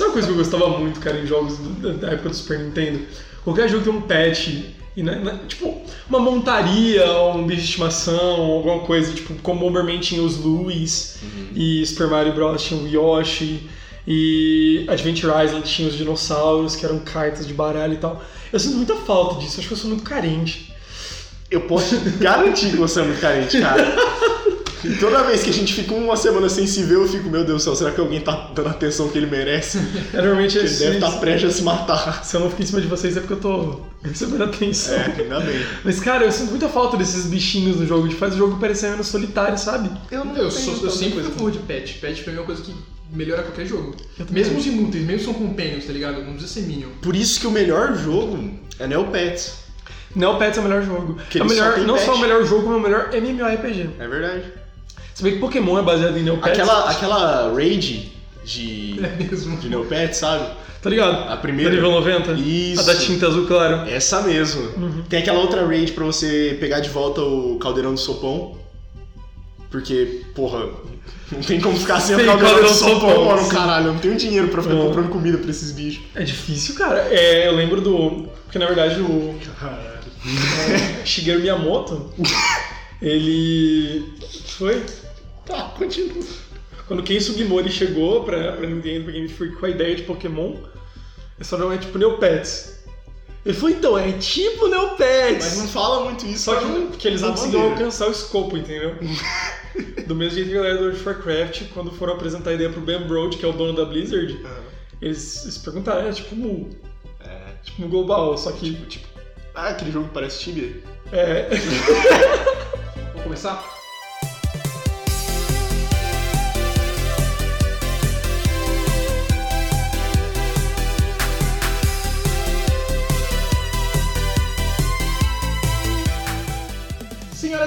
Sabe uma coisa que eu gostava muito, cara, em jogos do- da época do Super Nintendo? Qualquer jogo tem um patch. E, né, né, tipo, uma montaria, um bicho de estimação, alguma coisa, tipo, como Bomberman tinha os Luis, e Super Mario Bros. tinha o Yoshi, e Adventure Island tinha os dinossauros, que eram cartas de baralho e tal. Eu sinto muita falta disso, acho que eu sou muito carente. Eu posso garantir que você é muito carente, cara. E toda vez que a gente fica uma semana sem se ver, eu fico, meu Deus do céu, será que alguém tá dando a atenção que ele merece? É, normalmente Ele deve estar prestes a se matar. Se eu não fico em cima de vocês é porque eu tô recebendo atenção. É, ainda bem. Mas, cara, eu sinto muita falta desses bichinhos no jogo, de faz o jogo parecer menos solitário, sabe? Eu não Eu, tenho sou, eu sempre fui favor de patch. Patch pra mim é uma coisa que melhora qualquer jogo. Mesmo os inúteis, mesmo são companions, tá ligado? Não precisa ser minion. Por isso que o melhor jogo é Neopets. Neopets é o melhor jogo. Que é o ele só melhor, tem não patch. só o melhor jogo, é o melhor MMORPG. É verdade. Se bem que Pokémon é baseado em Neopets. Aquela, aquela raid de, É mesmo. de Neopets, sabe? Tá ligado? A primeira. Da nível 90? Isso. A da tinta azul claro. Essa mesmo. Uhum. Tem aquela outra raid pra você pegar de volta o caldeirão do sopão. Porque, porra, não tem como ficar sem o caldeirão, do sopão, mano. Caralho, eu não tenho dinheiro pra ficar Não. comprando comida pra esses bichos. É difícil, cara. É, eu lembro do. Porque na verdade o. é, Shigeru Miyamoto. Ele. Foi? Tá, continua. Quando Ken Sugimori chegou pra, pra Nintendo, pra Game Freak com a ideia de Pokémon, eles falaram, é tipo Neopets. Ele falou, então, é tipo Neopets. Mas não fala muito isso. Só que, não que eles não bandeira. alcançar o escopo, entendeu? Do mesmo jeito que a galera do World of Warcraft, quando foram apresentar a ideia pro Ben Brode, que é o dono da Blizzard, Ah, eles, eles perguntaram, é tipo Mu, É, tipo Global, só que... tipo, tipo. Ah, aquele jogo que parece Tibia. É, Vamos começar?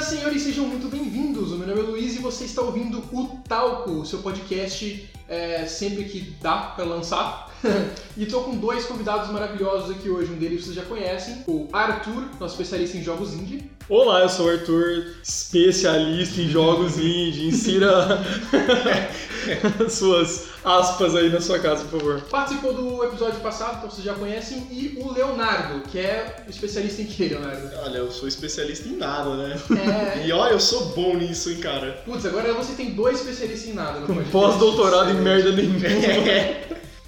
Senhoras e senhores, sejam muito bem-vindos. O meu nome é Luiz e você está ouvindo o Talco, seu podcast é, sempre que dá para lançar. e tô com dois convidados maravilhosos aqui hoje. Um deles vocês já conhecem, o Arthur, nosso especialista em jogos indie. Olá, eu sou o Arthur, especialista em jogos indie. Insira suas aspas aí na sua casa, por favor. Participou do episódio passado, então vocês já conhecem. E o Leonardo, que é especialista em quê, Leonardo? Olha, eu sou especialista em nada, né? É. E olha, eu sou bom nisso, hein, cara. Putz, agora você tem dois especialistas em nada no podcast. pós-doutorado em merda nenhuma.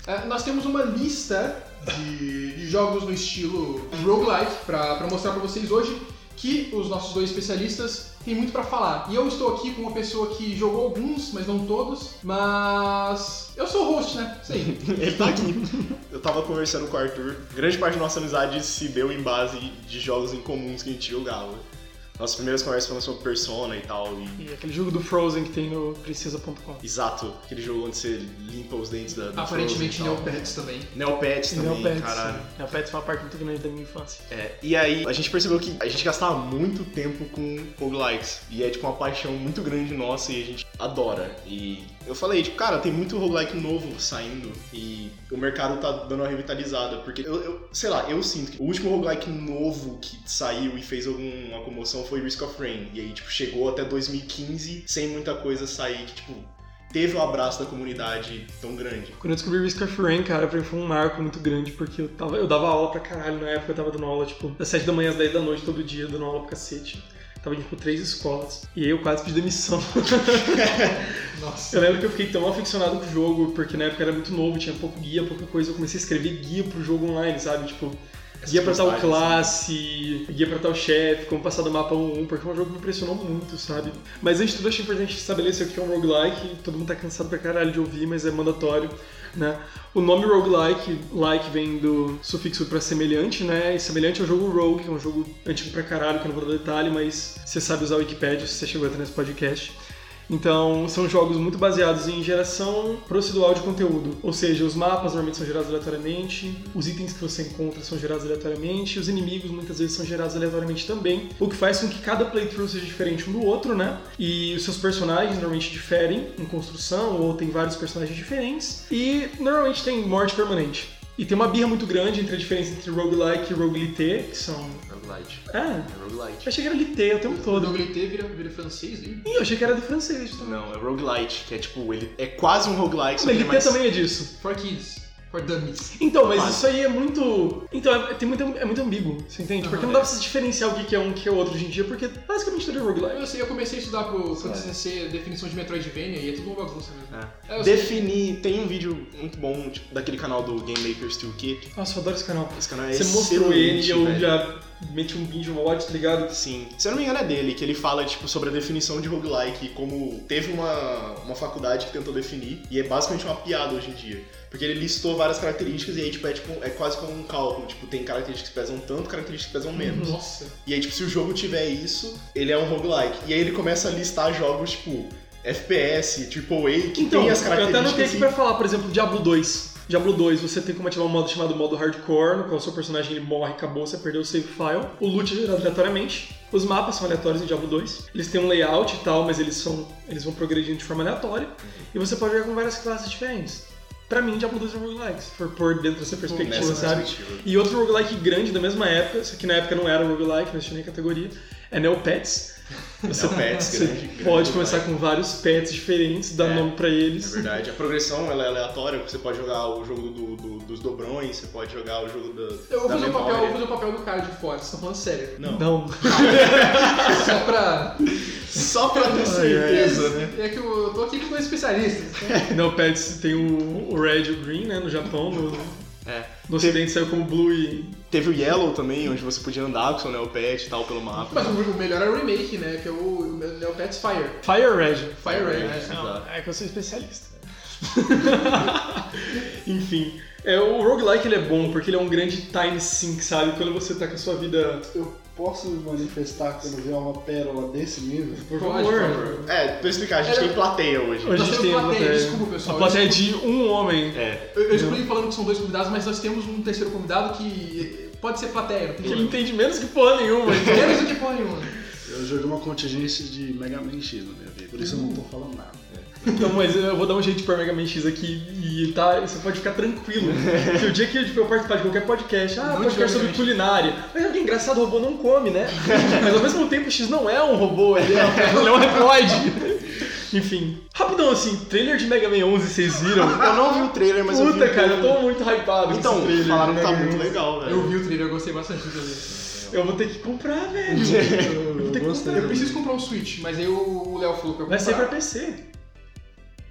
É, nós temos uma lista de, de jogos no estilo roguelike pra, pra mostrar pra vocês hoje que os nossos dois especialistas têm muito pra falar. E eu estou aqui com uma pessoa que jogou alguns, mas não todos, mas eu sou o host, né? Sim. Ele tá aqui. Eu tava conversando com o Arthur. Grande parte da nossa amizade se deu em base de jogos incomuns que a gente jogava. Nossas primeiras conversas foram sobre Persona e tal. E... E aquele jogo do Frozen que tem no Precisa.com. Exato, aquele jogo onde você limpa os dentes da. Aparentemente. Neopets também. Neopets também, Neopets. caralho. Neopets foi uma parte muito grande da minha infância. É, e aí a gente percebeu que a gente gastava muito tempo com roguelikes. E é tipo uma paixão muito grande nossa e a gente adora. E eu falei, tipo, cara, tem muito roguelike novo saindo e o mercado tá dando uma revitalizada. Porque eu, eu- sei lá, eu sinto que o último roguelike novo que saiu e fez alguma comoção foi Risk of Rain. E aí, tipo, chegou até 2015 sem muita coisa sair que, tipo, teve o abraço da comunidade tão grande. Quando eu descobri Risk of Rain, cara, pra mim foi um marco muito grande, porque eu, tava, eu dava aula pra caralho na época, eu tava dando aula, tipo, das 7 da manhã às 10 da noite todo dia, dando aula pra cacete. Tava, tipo, três escolas. E aí eu quase pedi demissão. Nossa. Eu lembro que eu fiquei tão aficionado com o jogo, porque na época era muito novo, tinha pouco guia, pouca coisa. Eu comecei a escrever guia pro jogo online, sabe? Tipo, guia pra tal classe, guia pra tal chefe, como passar do mapa 1-1, porque é um jogo que me impressionou muito, sabe? Mas antes de tudo, achei importante estabelecer o que é um roguelike. Todo mundo tá cansado pra caralho de ouvir, mas é mandatório, né? O nome roguelike, like, vem do sufixo pra semelhante, né? E semelhante ao jogo Rogue, que é um jogo antigo pra caralho, que eu não vou dar detalhe, mas você sabe usar o Wikipedia se você chegou até nesse podcast. Então, são jogos muito baseados em geração procedural de conteúdo. Ou seja, os mapas normalmente são gerados aleatoriamente, os itens que você encontra são gerados aleatoriamente, os inimigos muitas vezes são gerados aleatoriamente também, o que faz com que cada playthrough seja diferente um do outro, né? E os seus personagens normalmente diferem em construção, ou tem vários personagens diferentes, e normalmente tem morte permanente. E tem uma birra muito grande entre a diferença entre roguelike e roguelite, que são. Roguelite. É, É roguelite. eu achei que era lite o tempo O todo. Nobilité vira, vira francês, hein? Ih, eu achei que era do francês também. Não, é roguelite, que é tipo, ele é quase um roguelike, só Mas ele é mais... também é disso. For Kids. For Dummies. Então, mas Quase. isso aí é muito. Então, é, tem muito, é muito ambíguo, você entende? Porque não dá pra se diferenciar o que é um que é outro hoje em dia, porque basicamente tudo é roguelike. Eu sei, eu comecei a estudar pro, pro TCC definição de Metroidvania e é tudo uma bagunça mesmo. É, eu sei. Definir. Tem um vídeo muito bom tipo, daquele canal do Game Makers Toolkit. Nossa, eu adoro esse canal. Esse canal é Você mostrou ele e eu velho. já meti um binge watch, tá ligado? Sim. Se eu não me engano é dele, que ele fala, tipo, sobre a definição de roguelike, como teve uma, uma faculdade que tentou definir, e é basicamente uma piada hoje em dia. Porque ele listou várias características e aí, tipo, é, tipo, é quase como um cálculo. Tipo, tem características que pesam tanto, características que pesam menos. Nossa. E aí, tipo, se o jogo tiver isso, ele é um roguelike. E aí ele começa a listar jogos, tipo, FPS, AAA, que Então, tem as eu até características. anotei aqui e- pra falar, por exemplo, Diablo 2. Diablo 2, você tem como ativar um modo chamado modo hardcore, no qual o seu personagem ele morre, acabou, você perdeu o save file. O loot é gerado aleatoriamente. Os mapas são aleatórios em Diablo 2. Eles têm um layout e tal, mas eles são eles vão progredindo de forma aleatória. E você pode jogar com várias classes diferentes. Pra mim, Diablo 2 é um roguelike, se for pôr dentro dessa perspectiva, Nessa sabe? perspectiva. E outro roguelike grande da mesma época, só que na época não era roguelike, não tinha nem categoria, é Neopets. Você, Neopets, você grande- grande pode começar com vários pets diferentes, dar É, nome pra É eles. verdade. A progressão ela é aleatória, você pode jogar o jogo do- do- dos dobrões, você pode jogar o jogo da, Eu vou da fazer, o papel, eu vou fazer o papel do cara de fora, vocês estão falando sério. Não. Não. Só pra. Só pra ter certeza, né? É que eu tô aqui com dois especialistas. né? Neopets tem o, o Red e o Green, né, no Japão. No, É. no ocidente saiu como Blue e... Teve o Yellow também, onde você podia andar com o seu Neopet e tal pelo mapa. Mas o melhor é o remake, né? Que é o Neopets Fire. Fire Red. Fire Red. Red. né? Não, é que eu sou especialista. Enfim, é, o roguelike ele é bom porque ele é um grande time sink, sabe? Quando você tá com a sua vida... Eu posso manifestar quando vier uma pérola desse nível? Por favor. por favor. É, pra explicar, a gente É. tem plateia hoje. Hoje a gente tem a plateia, plateia. desculpa, pessoal, A plateia de um homem. É. Eu, eu excluí falando que são dois convidados, mas nós temos um terceiro convidado que pode ser plateia, não tem Que ele entende menos que porra nenhuma. Menos do que porra nenhuma. Eu joguei uma contingência de Mega Man X na minha vida, por isso eu não tô falando nada. Então, mas eu vou dar um jeito de pôr Mega Man X aqui e tá, você pode ficar tranquilo. Porque o dia que tipo, eu participar de qualquer podcast, ah, Não podcast sobre culinária. Mas olha que engraçado, o robô não come, né? Mas ao mesmo tempo o X não é um robô, ele é, ele é um androide. Enfim. Rapidão assim, trailer de Mega Man 11, vocês viram? Eu não vi o trailer, mas eu vi Puta, um cara, eu tô muito hypado Então, esse trailer. falaram que tá muito 11. legal, velho. Eu vi o trailer, eu gostei bastante do trailer. Eu vou ter que comprar, velho. Eu, Vou ter que gostei. comprar. Eu preciso comprar um Switch, mas aí o Léo falou que eu Vai ser pra comprar. PC.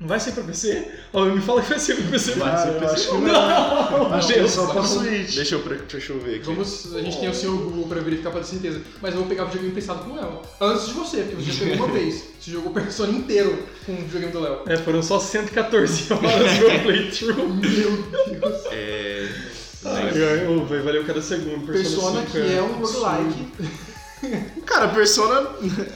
Não vai ser pra PC? Ó, me fala que vai ser pra PC. Vai, eu acho que não. Acho que é só pra Switch. Deixa eu, pre- deixa eu ver aqui. Vamos, a gente tem o seu Google pra verificar pra ter certeza. Mas eu vou pegar o videogame emprestado com o Léo. Antes de você, porque você já pegou uma vez. Você jogou o Persona inteiro com o videogame do Léo. É, foram só 114 horas meu playthrough. Meu Deus. É. Ai, ai, vai valer cada segundo. Persona cinco, que é um roguelike. Cara, Persona.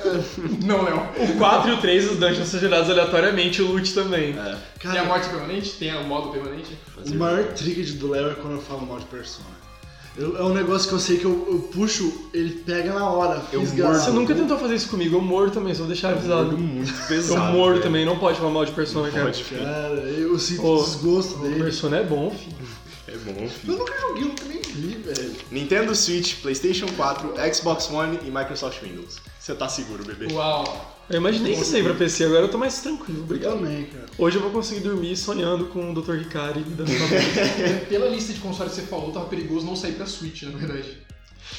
Não, Léo. O 4 e o 3, os dungeons são gerados aleatoriamente, o loot também. É. Tem a Cara, morte permanente? Tem o modo permanente? o maior trigger do Léo é quando eu falo mal de Persona. Eu- é um negócio que eu sei que eu, eu puxo, ele pega na hora. Eu fisgado. Você nunca tentou fazer isso comigo, eu morro também, só vou deixar avisado. Muito Eu pesado. morro velho. também, não pode falar mal de Persona, cara. Pode. Cara, eu sinto Ô, desgosto O dele. Persona é bom, filho. É bom, filho. Eu nunca joguei, eu nunca nem vi, velho. Nintendo Switch, PlayStation 4, Xbox One e Microsoft Windows. Você tá seguro, bebê? Uau. Eu imaginei que isso aí pra PC, agora eu tô mais tranquilo, Eu obrigado. também, cara. Hoje eu vou conseguir dormir sonhando com o Dr. Ricari me dando uma Pela lista de consoles que você falou, tava perigoso não sair pra Switch, na verdade.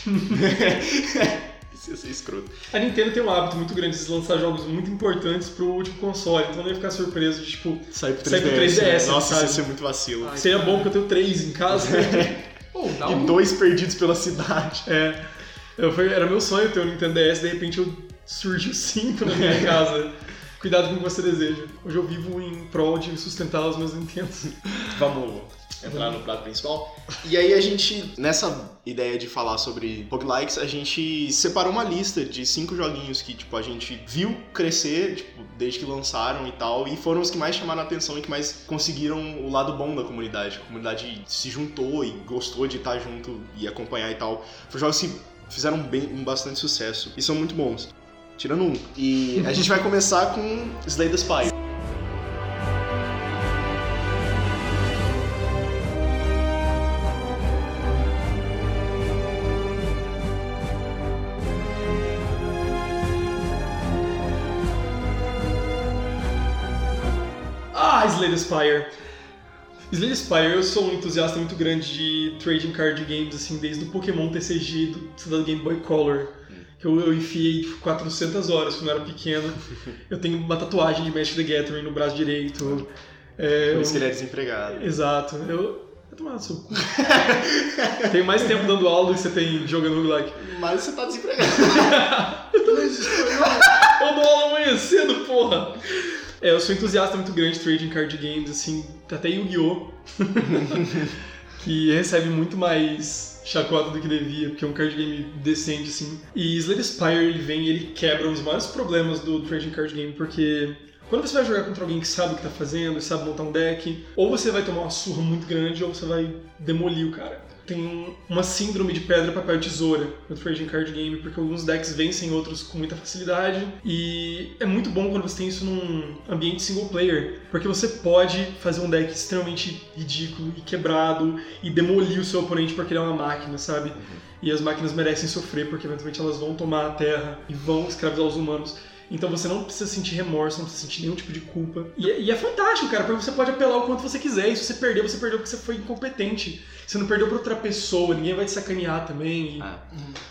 Isso ia ser escroto. A Nintendo tem um hábito muito grande de lançar jogos muito importantes pro último console, então eu não ia ficar surpreso de, tipo, Sai pro 3DS. Sai pro 3DS, né? Nossa, sabe? isso ia ser muito vacilo. Ai. seria bom porque eu tenho três em casa. Pô, dá E um... dois perdidos pela cidade. é, eu, foi, era meu sonho ter um Nintendo DS, de repente eu surgiu cinco na minha casa. Cuidado com o que você deseja. Hoje eu vivo em prol de sustentar os meus Nintendos. Vamos entrar no prato principal. E aí a gente, nessa ideia de falar sobre roguelikes, a gente separou uma lista de cinco joguinhos que, tipo, a gente viu crescer, tipo, desde que lançaram e tal, e foram os que mais chamaram a atenção e que mais conseguiram o lado bom da comunidade. A comunidade se juntou e gostou de estar junto e acompanhar e tal. Foram jogos que fizeram bem, bastante sucesso e são muito bons. Tirando um. E a gente vai começar com Slay the Spire. Spire. Slay Spire, eu sou um entusiasta muito grande de trading card games, assim, desde o Pokémon TCG do, do Game Boy Color. Que eu, eu enfiei tipo, 400 horas quando eu era pequeno. Eu tenho uma tatuagem de Magic the Gathering no braço direito. É, Por isso que eu- ele é desempregado. Exato. Eu. Vai tomar no seu cu. tem mais tempo dando aula do que você tem jogando roguelike. Mas você tá desempregado. Eu dou aula amanhã cedo, porra! É, eu sou entusiasta muito grande de trading card games, assim, até Yu-Gi-Oh! que recebe muito mais chacota do que devia, porque é um card game decente, assim. E Slay Spire, ele vem e ele quebra um dos maiores problemas do trading card game, porque quando você vai jogar contra alguém que sabe o que tá fazendo, sabe montar um deck, ou você vai tomar uma surra muito grande, ou você vai demolir o cara. Tem um- uma síndrome de pedra, papel e tesoura no trading card game, porque alguns decks vencem outros com muita facilidade. E é muito bom quando você tem isso num ambiente single player, porque você pode fazer um deck extremamente ridículo e quebrado e demolir o seu oponente porque ele é uma máquina, sabe? E as máquinas merecem sofrer porque eventualmente elas vão tomar a terra e vão escravizar os humanos. Então você não precisa sentir remorso, não precisa sentir nenhum tipo de culpa. E, é- e é fantástico, cara, porque você pode apelar o quanto você quiser. E se você perder, você perdeu porque você foi incompetente. Você não perdeu pra outra pessoa, ninguém vai te sacanear também. E... Ah.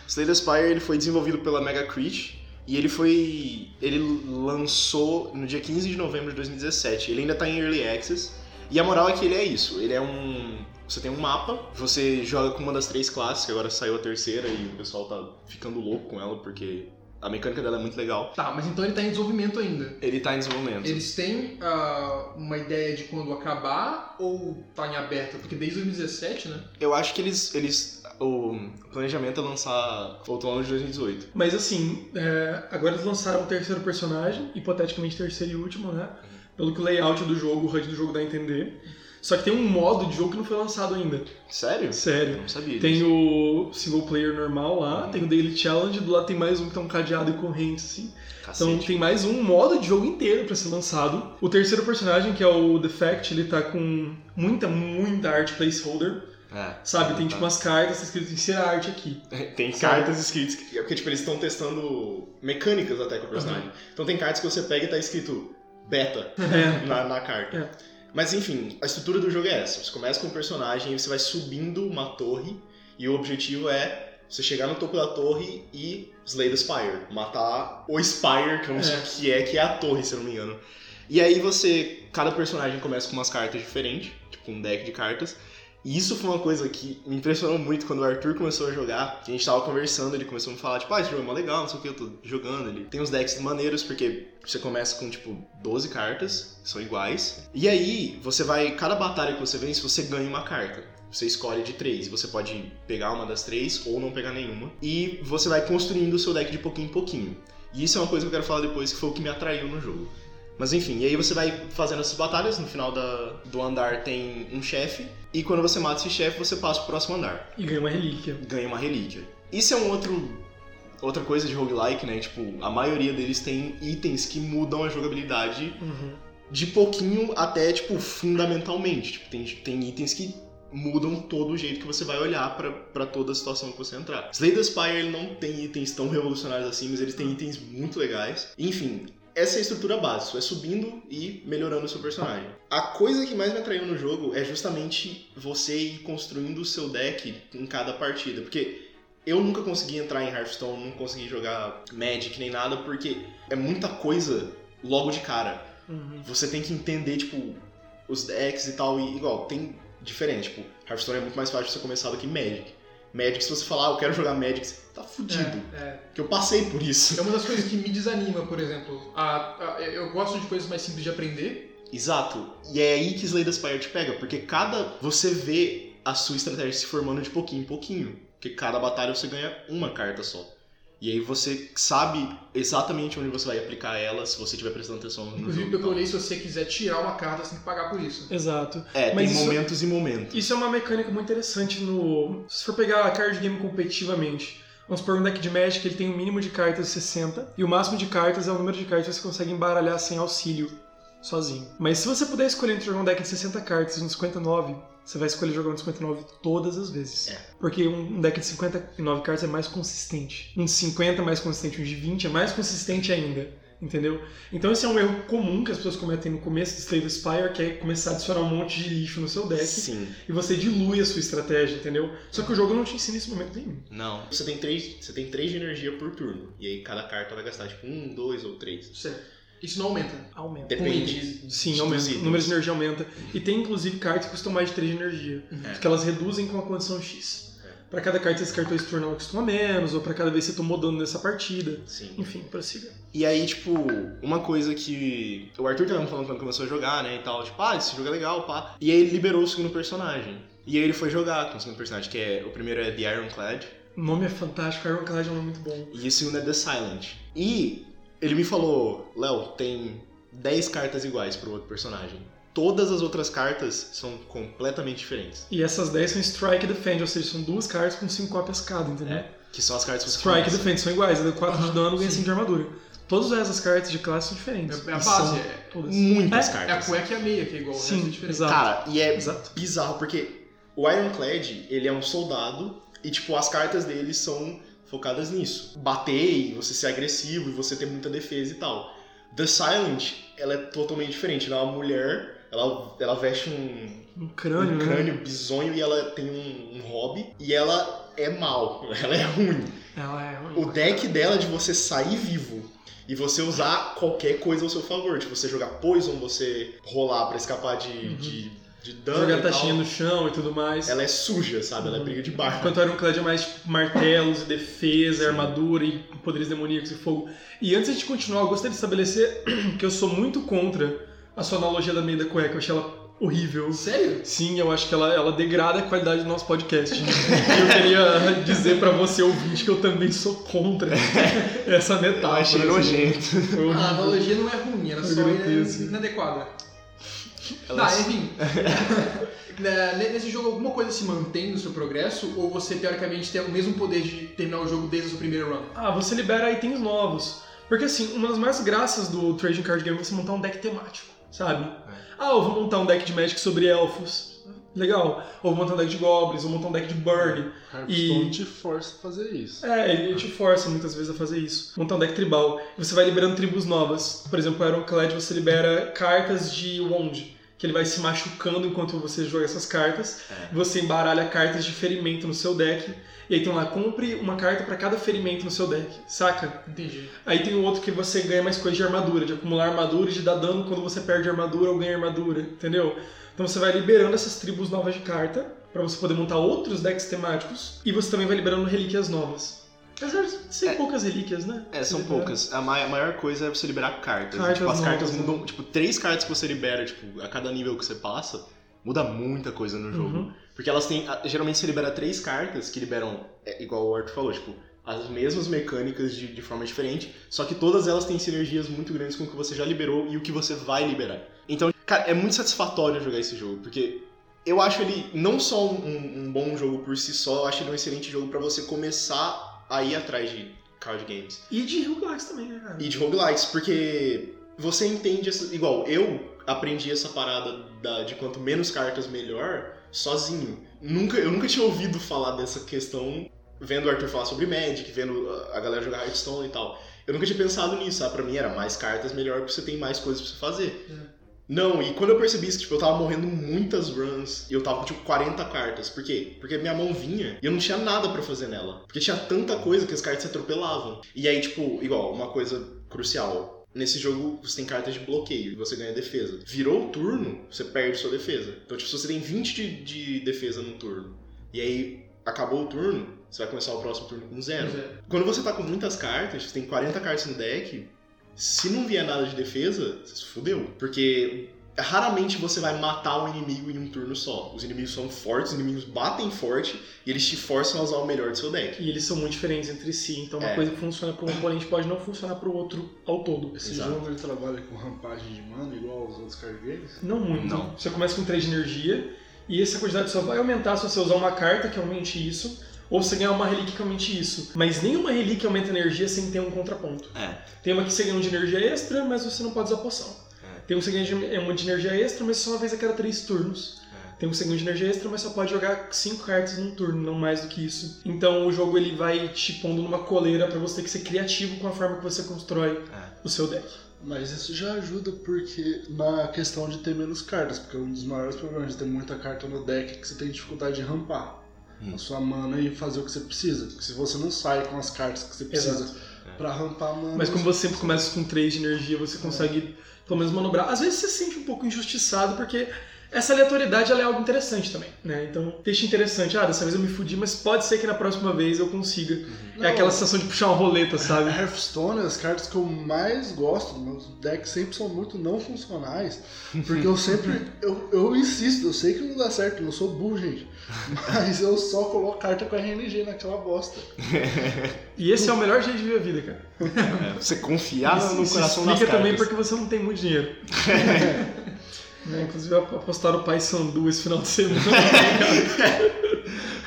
Slay the Spire ele foi desenvolvido pela Mega Creech e ele foi. ele lançou no dia 15 de novembro de 2017. Ele ainda tá em Early Access. E a moral é que ele é isso. Ele é um. Você tem um mapa, você joga com uma das três classes, que agora saiu a terceira e o pessoal tá ficando louco com ela porque a mecânica dela é muito legal. Tá, mas então ele tá em desenvolvimento ainda. Ele tá em desenvolvimento. Eles têm ah, uma ideia de quando acabar ou tá em aberto? Porque desde 2017, né? Eu acho que eles. eles o planejamento é lançar outono de 2018. Mas assim, é, agora eles lançaram o terceiro personagem, hipoteticamente terceiro e último, né? Pelo que o layout do jogo, o HUD do jogo dá a entender. Só que tem um modo de jogo que não foi lançado ainda. Sério? Eu Sério. não sabia. Tem disso. o single player normal lá, tem o Daily Challenge, do lado tem mais um que tá um cadeado e corrente, assim. Então Cacete. tem mais um modo de jogo inteiro pra ser lançado. O terceiro personagem, que é o Defect, ele tá com muita, muita arte placeholder. É. Sabe, tem Tá. tipo umas cartas escritas insira arte aqui. Tem Sabe? cartas escritas, que- é porque tipo, eles estão testando mecânicas até com o personagem. Então tem cartas que você pega e tá escrito beta É. na, na carta. É. Mas enfim, a estrutura do jogo é essa. Você começa com um personagem e você vai subindo uma torre e o objetivo é você chegar no topo da torre e slay the Spire. Matar o Spire, que É. que é, que é a torre, se eu não me engano. E aí você, cada personagem começa com umas cartas diferentes, tipo um deck de cartas. E isso foi uma coisa que me impressionou muito quando o Arthur começou a jogar. A gente tava conversando, ele começou a me falar, tipo, ah, esse jogo é mó legal, não sei o que, eu tô jogando. Ele tem uns decks maneiros, porque você começa com, tipo, 12 cartas, que são iguais. E aí, você vai, cada batalha que você vence, você ganha uma carta. Você escolhe de três, você pode pegar uma das três ou não pegar nenhuma. E você vai construindo o seu deck de pouquinho em pouquinho. E isso é uma coisa que eu quero falar depois, que foi o que me atraiu no jogo. Mas enfim, e aí você vai fazendo essas batalhas, no final da, do andar tem um chefe, e quando você mata esse chefe, você passa pro próximo andar. E ganha uma relíquia. Ganha uma relíquia. Isso é um outro. Outra coisa de roguelike, né? Tipo, a maioria deles tem itens que mudam a jogabilidade Uhum. de pouquinho até, tipo, fundamentalmente. Tipo, tem, tem itens que mudam todo o jeito que você vai olhar pra- pra toda a situação que você entrar. Slay the Spire ele não tem itens tão revolucionários assim, mas eles têm itens muito legais. Enfim, essa é a estrutura básica, é subindo e melhorando o seu personagem. A coisa que mais me atraiu no jogo é justamente você ir construindo o seu deck em cada partida, porque eu nunca consegui entrar em Hearthstone, não consegui jogar Magic nem nada, porque é muita coisa logo de cara Uhum. você tem que entender, tipo, os decks e tal, e igual, tem diferente, tipo, Hearthstone é muito mais fácil você começar do que Magic. Magic, se você falar, ah, eu quero jogar Magic, você tá fudido. É, é. Porque eu passei por isso. É uma das coisas que me desanima, por exemplo. A- a- eu gosto de coisas mais simples de aprender. Exato. E é aí que Slay the Spire te pega, porque cada. Você vê a sua estratégia se formando de pouquinho em pouquinho. Porque cada batalha você ganha uma carta só. E aí você sabe exatamente onde você vai aplicar ela se você estiver prestando atenção no Inclusive, jogo. pelo que eu olhei, se você quiser tirar uma carta, você tem que pagar por isso. Exato. É, Mas tem isso- momentos e momentos. Isso é uma mecânica muito interessante no. Se for pegar a card game competitivamente. Vamos supor um deck de Magic, ele tem um mínimo de cartas 60, e o máximo de cartas é o número de cartas que você consegue embaralhar sem auxílio, sozinho. Mas se você puder escolher entre jogar um deck de 60 cartas e um de 59, você vai escolher jogar um de 59 todas as vezes. É. Porque um deck de 59 cartas é mais consistente. Um de 50 é mais consistente, um de 20 é mais consistente ainda. Entendeu? Então esse é um erro comum que as pessoas cometem no começo do Slay the Spire, que é começar a adicionar um monte de lixo no seu deck Sim. e você dilui a sua estratégia, entendeu? Só que o jogo não te ensina isso em momento nenhum. Não. Você tem três, você tem três de energia por turno. E aí cada carta vai gastar tipo um, dois ou três. Certo. Isso não aumenta. Aumenta. Depende. Sim, aumenta. O número de energia aumenta. E tem inclusive cartas que custam mais de 3 de energia. É. Que elas reduzem com a condição X. É. Pra cada carta que você cartou esse turno ela costuma menos, ou pra cada vez que você tomou dano nessa partida. Sim. Enfim, prossiga. E aí, tipo, uma coisa que o Arthur tava me falando quando começou a jogar, né, e tal, tipo, ah, esse jogo é legal, pá. E aí ele liberou o segundo personagem. E aí ele foi jogar com o segundo personagem, que é, o primeiro é The Ironclad, O nome é fantástico, Ironclad é um nome muito bom. e o segundo é The Silent. E ele me falou, Léo, tem 10 cartas iguais pro outro personagem. Todas as outras cartas são completamente diferentes. E essas 10 são Strike e Defend, ou seja, são duas cartas com 5 cópias cada, entendeu? É. Que são as cartas que você Strike e começa. Defend são iguais, dá 4 de dano ganha sim. 5 de armadura. Todas essas cartas de classe são diferentes. É a E base, são é- todas. Muitas É, É a cartas. cueca e a meia, que é igual. o Sim, resto é diferente. exato. Cara, e é Exato. bizarro, porque o Ironclad, ele é um soldado e, tipo, as cartas dele são focadas nisso. Bater e você ser agressivo e você ter muita defesa e tal. The Silent, ela é totalmente diferente. Ela é uma mulher, ela, ela veste um, Um crânio, um né? crânio bizonho e ela tem um, um hobby e ela é mal, ela é ruim. Ela é O deck dela é de você sair vivo e você usar qualquer coisa ao seu favor. Tipo, você jogar poison, você rolar pra escapar de, de, de dano. Jogar taxinha no chão e tudo mais. Ela é suja, sabe? Ela é briga de barro. Enquanto o Ironclad é mais tipo, martelos e defesa, e armadura e poderes demoníacos e fogo. E antes de continuar, eu gostaria de estabelecer que eu sou muito contra a sua analogia da meia da cueca. Eu achei ela horrível. Sério? Sim, eu acho que ela, ela degrada a qualidade do nosso podcast. E eu queria dizer pra você, ouvinte, que eu também sou contra essa Eu metáfora. achei assim. nojento. A analogia não é ruim, ela só é inadequada. Ela- Tá, enfim. Né, Nesse jogo, alguma coisa se mantém no seu progresso? Ou você, teoricamente, tem o mesmo poder de terminar o jogo desde a sua primeira run? Ah, você libera itens novos. Porque assim, uma das mais graças do Trading Card Game é você montar um deck temático, sabe? Ah, eu vou montar um deck de Magic sobre elfos. Legal. Ou vou montar um deck de Goblins, ou montar um deck de Burn. Hearthstone E- te força a fazer isso. É, ele te força muitas vezes a fazer isso. Montar um deck tribal. E você vai liberando tribos novas. Por exemplo, o Ironclad você libera cartas de Wand. Que ele vai se machucando enquanto você joga essas cartas. É. Você embaralha cartas de ferimento no seu deck. E aí tem lá, compre uma carta pra cada ferimento no seu deck. Saca? Entendi. Aí tem o outro que você ganha mais coisa de armadura, de acumular armadura e de dar dano quando você perde armadura ou ganha armadura, entendeu? Então você vai liberando essas tribos novas de carta pra você poder montar outros decks temáticos e você também vai liberando relíquias novas. Apesar de ser É. poucas relíquias, né? É, são poucas. A mai- a maior coisa é você liberar cartas. Cartas tipo, as cartas novas, mudam. Tipo, três cartas que você libera, tipo, a cada nível que você passa, muda muita coisa no jogo. Uhum. Porque elas têm. Geralmente você libera três cartas que liberam, é, igual o Arthur falou, tipo, as mesmas mecânicas de, de forma diferente, só que todas elas têm sinergias muito grandes com o que você já liberou e o que você vai liberar. Então, cara, é muito satisfatório jogar esse jogo, porque eu acho ele não só um, um- um bom jogo por si só, eu acho ele um excelente jogo pra você começar a ir atrás de card games. E de roguelikes também, né, cara? E de roguelikes, porque você entende essa. Igual, eu aprendi essa parada da- de quanto menos cartas melhor sozinho. Nunca, eu nunca tinha ouvido falar dessa questão vendo o Arthur falar sobre Magic, vendo a- a galera jogar Hearthstone e tal. Eu nunca tinha pensado nisso, sabe? Pra mim era mais cartas melhor porque você tem mais coisas pra você fazer. Não, e quando eu percebi isso, tipo, eu tava morrendo muitas runs e eu tava com, tipo, 40 cartas. Por quê? Porque minha mão vinha e eu não tinha nada pra fazer nela. Porque tinha tanta coisa que as cartas se atropelavam. E aí, tipo, igual, uma coisa crucial. Nesse jogo, você tem cartas de bloqueio e você ganha defesa. Virou o turno, você perde sua defesa. Então, tipo, se você tem 20 de, de defesa no turno e aí acabou o turno, você vai começar o próximo turno com zero. Zero. Quando você tá com muitas cartas, você tem 40 cartas no deck, se não vier nada de defesa, você se fudeu. Porque raramente você vai matar um inimigo em um turno só. Os inimigos são fortes, os inimigos batem forte e eles te forçam a usar o melhor do seu deck. E eles são muito diferentes entre si, então uma É. coisa que funciona para um oponente pode não funcionar para o outro ao todo. Esse Exato. jogo ele trabalha com rampagem de mana igual aos outros card games? Não muito. Não. Você começa com 3 de energia e essa quantidade só vai aumentar se você usar uma carta que aumente isso, ou você ganhar uma relíquia que aumente isso. Mas nenhuma relíquia aumenta energia sem ter um contraponto. É. Tem uma que você ganha um de energia extra, mas você não pode usar poção. É. Tem um que você ganha de- é uma de energia extra, mas só uma vez a cada 3 turnos. Tem um segundo de energia extra, mas só pode jogar 5 cartas num turno, não mais do que isso. Então o jogo ele vai te pondo numa coleira pra você ter que ser criativo com a forma que você constrói É. o seu deck. Mas isso já ajuda porque na questão de ter menos cartas, porque um dos maiores problemas de ter muita carta no deck é que você tem dificuldade de rampar Hum. a sua mana e fazer o que você precisa. Porque se você não sai com as cartas que você precisa Exato. pra rampar a mana. Mas como você sempre começa com 3 de energia, você consegue pelo menos manobrar. Às vezes você se sente um pouco injustiçado, porque essa aleatoriedade ela é algo interessante também, né? Então deixa interessante, ah, dessa vez eu me fudi, mas pode ser que na próxima vez eu consiga. Não, É aquela sensação de puxar uma roleta, sabe? Hearthstone, as cartas que eu mais gosto, meus decks sempre são muito não funcionais, porque eu sempre, eu, eu insisto, eu sei que não dá certo, eu não sou burro, gente, mas eu só coloco carta com RNG naquela bosta. E esse é o melhor jeito de viver a vida, cara. É, você confiar Isso- no coração das explica cartas. também porque você não tem muito dinheiro. Né, Inclusive, apostaram o Pai Sandu esse final de semana.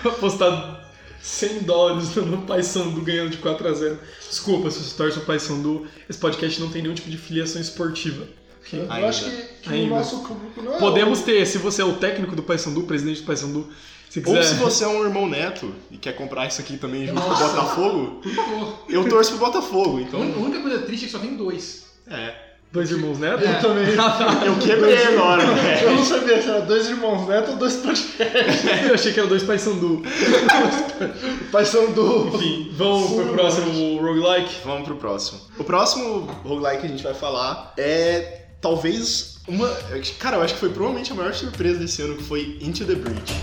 Apostaram 100 dólares no Pai Sandu ganhando de 4 a 0 Desculpa se você torce o Pai Sandu. Esse podcast não tem nenhum tipo de filiação esportiva. Eu Ainda. acho que, que nosso público não é Podemos o- ter, se você é o técnico do Pai Sandu, presidente do Pai Sandu, se Ou quiser. se você é um irmão neto e quer comprar isso aqui também junto com o Nossa. Botafogo, Por favor. eu torço pro Botafogo, A então. única coisa triste é que só tem dois. É. Dois irmãos neto? É. Eu também. Eu quebrei agora, Eu velho. não sabia se era dois irmãos neto ou dois podcasts. Eu achei que era dois Pai Sandu. Mas são do. Enfim, vamos pro Sim, próximo roguelike. Vamos pro próximo. O próximo roguelike que a gente vai falar é talvez uma. Cara, eu acho que foi provavelmente a maior surpresa desse ano, que foi Into the Breach.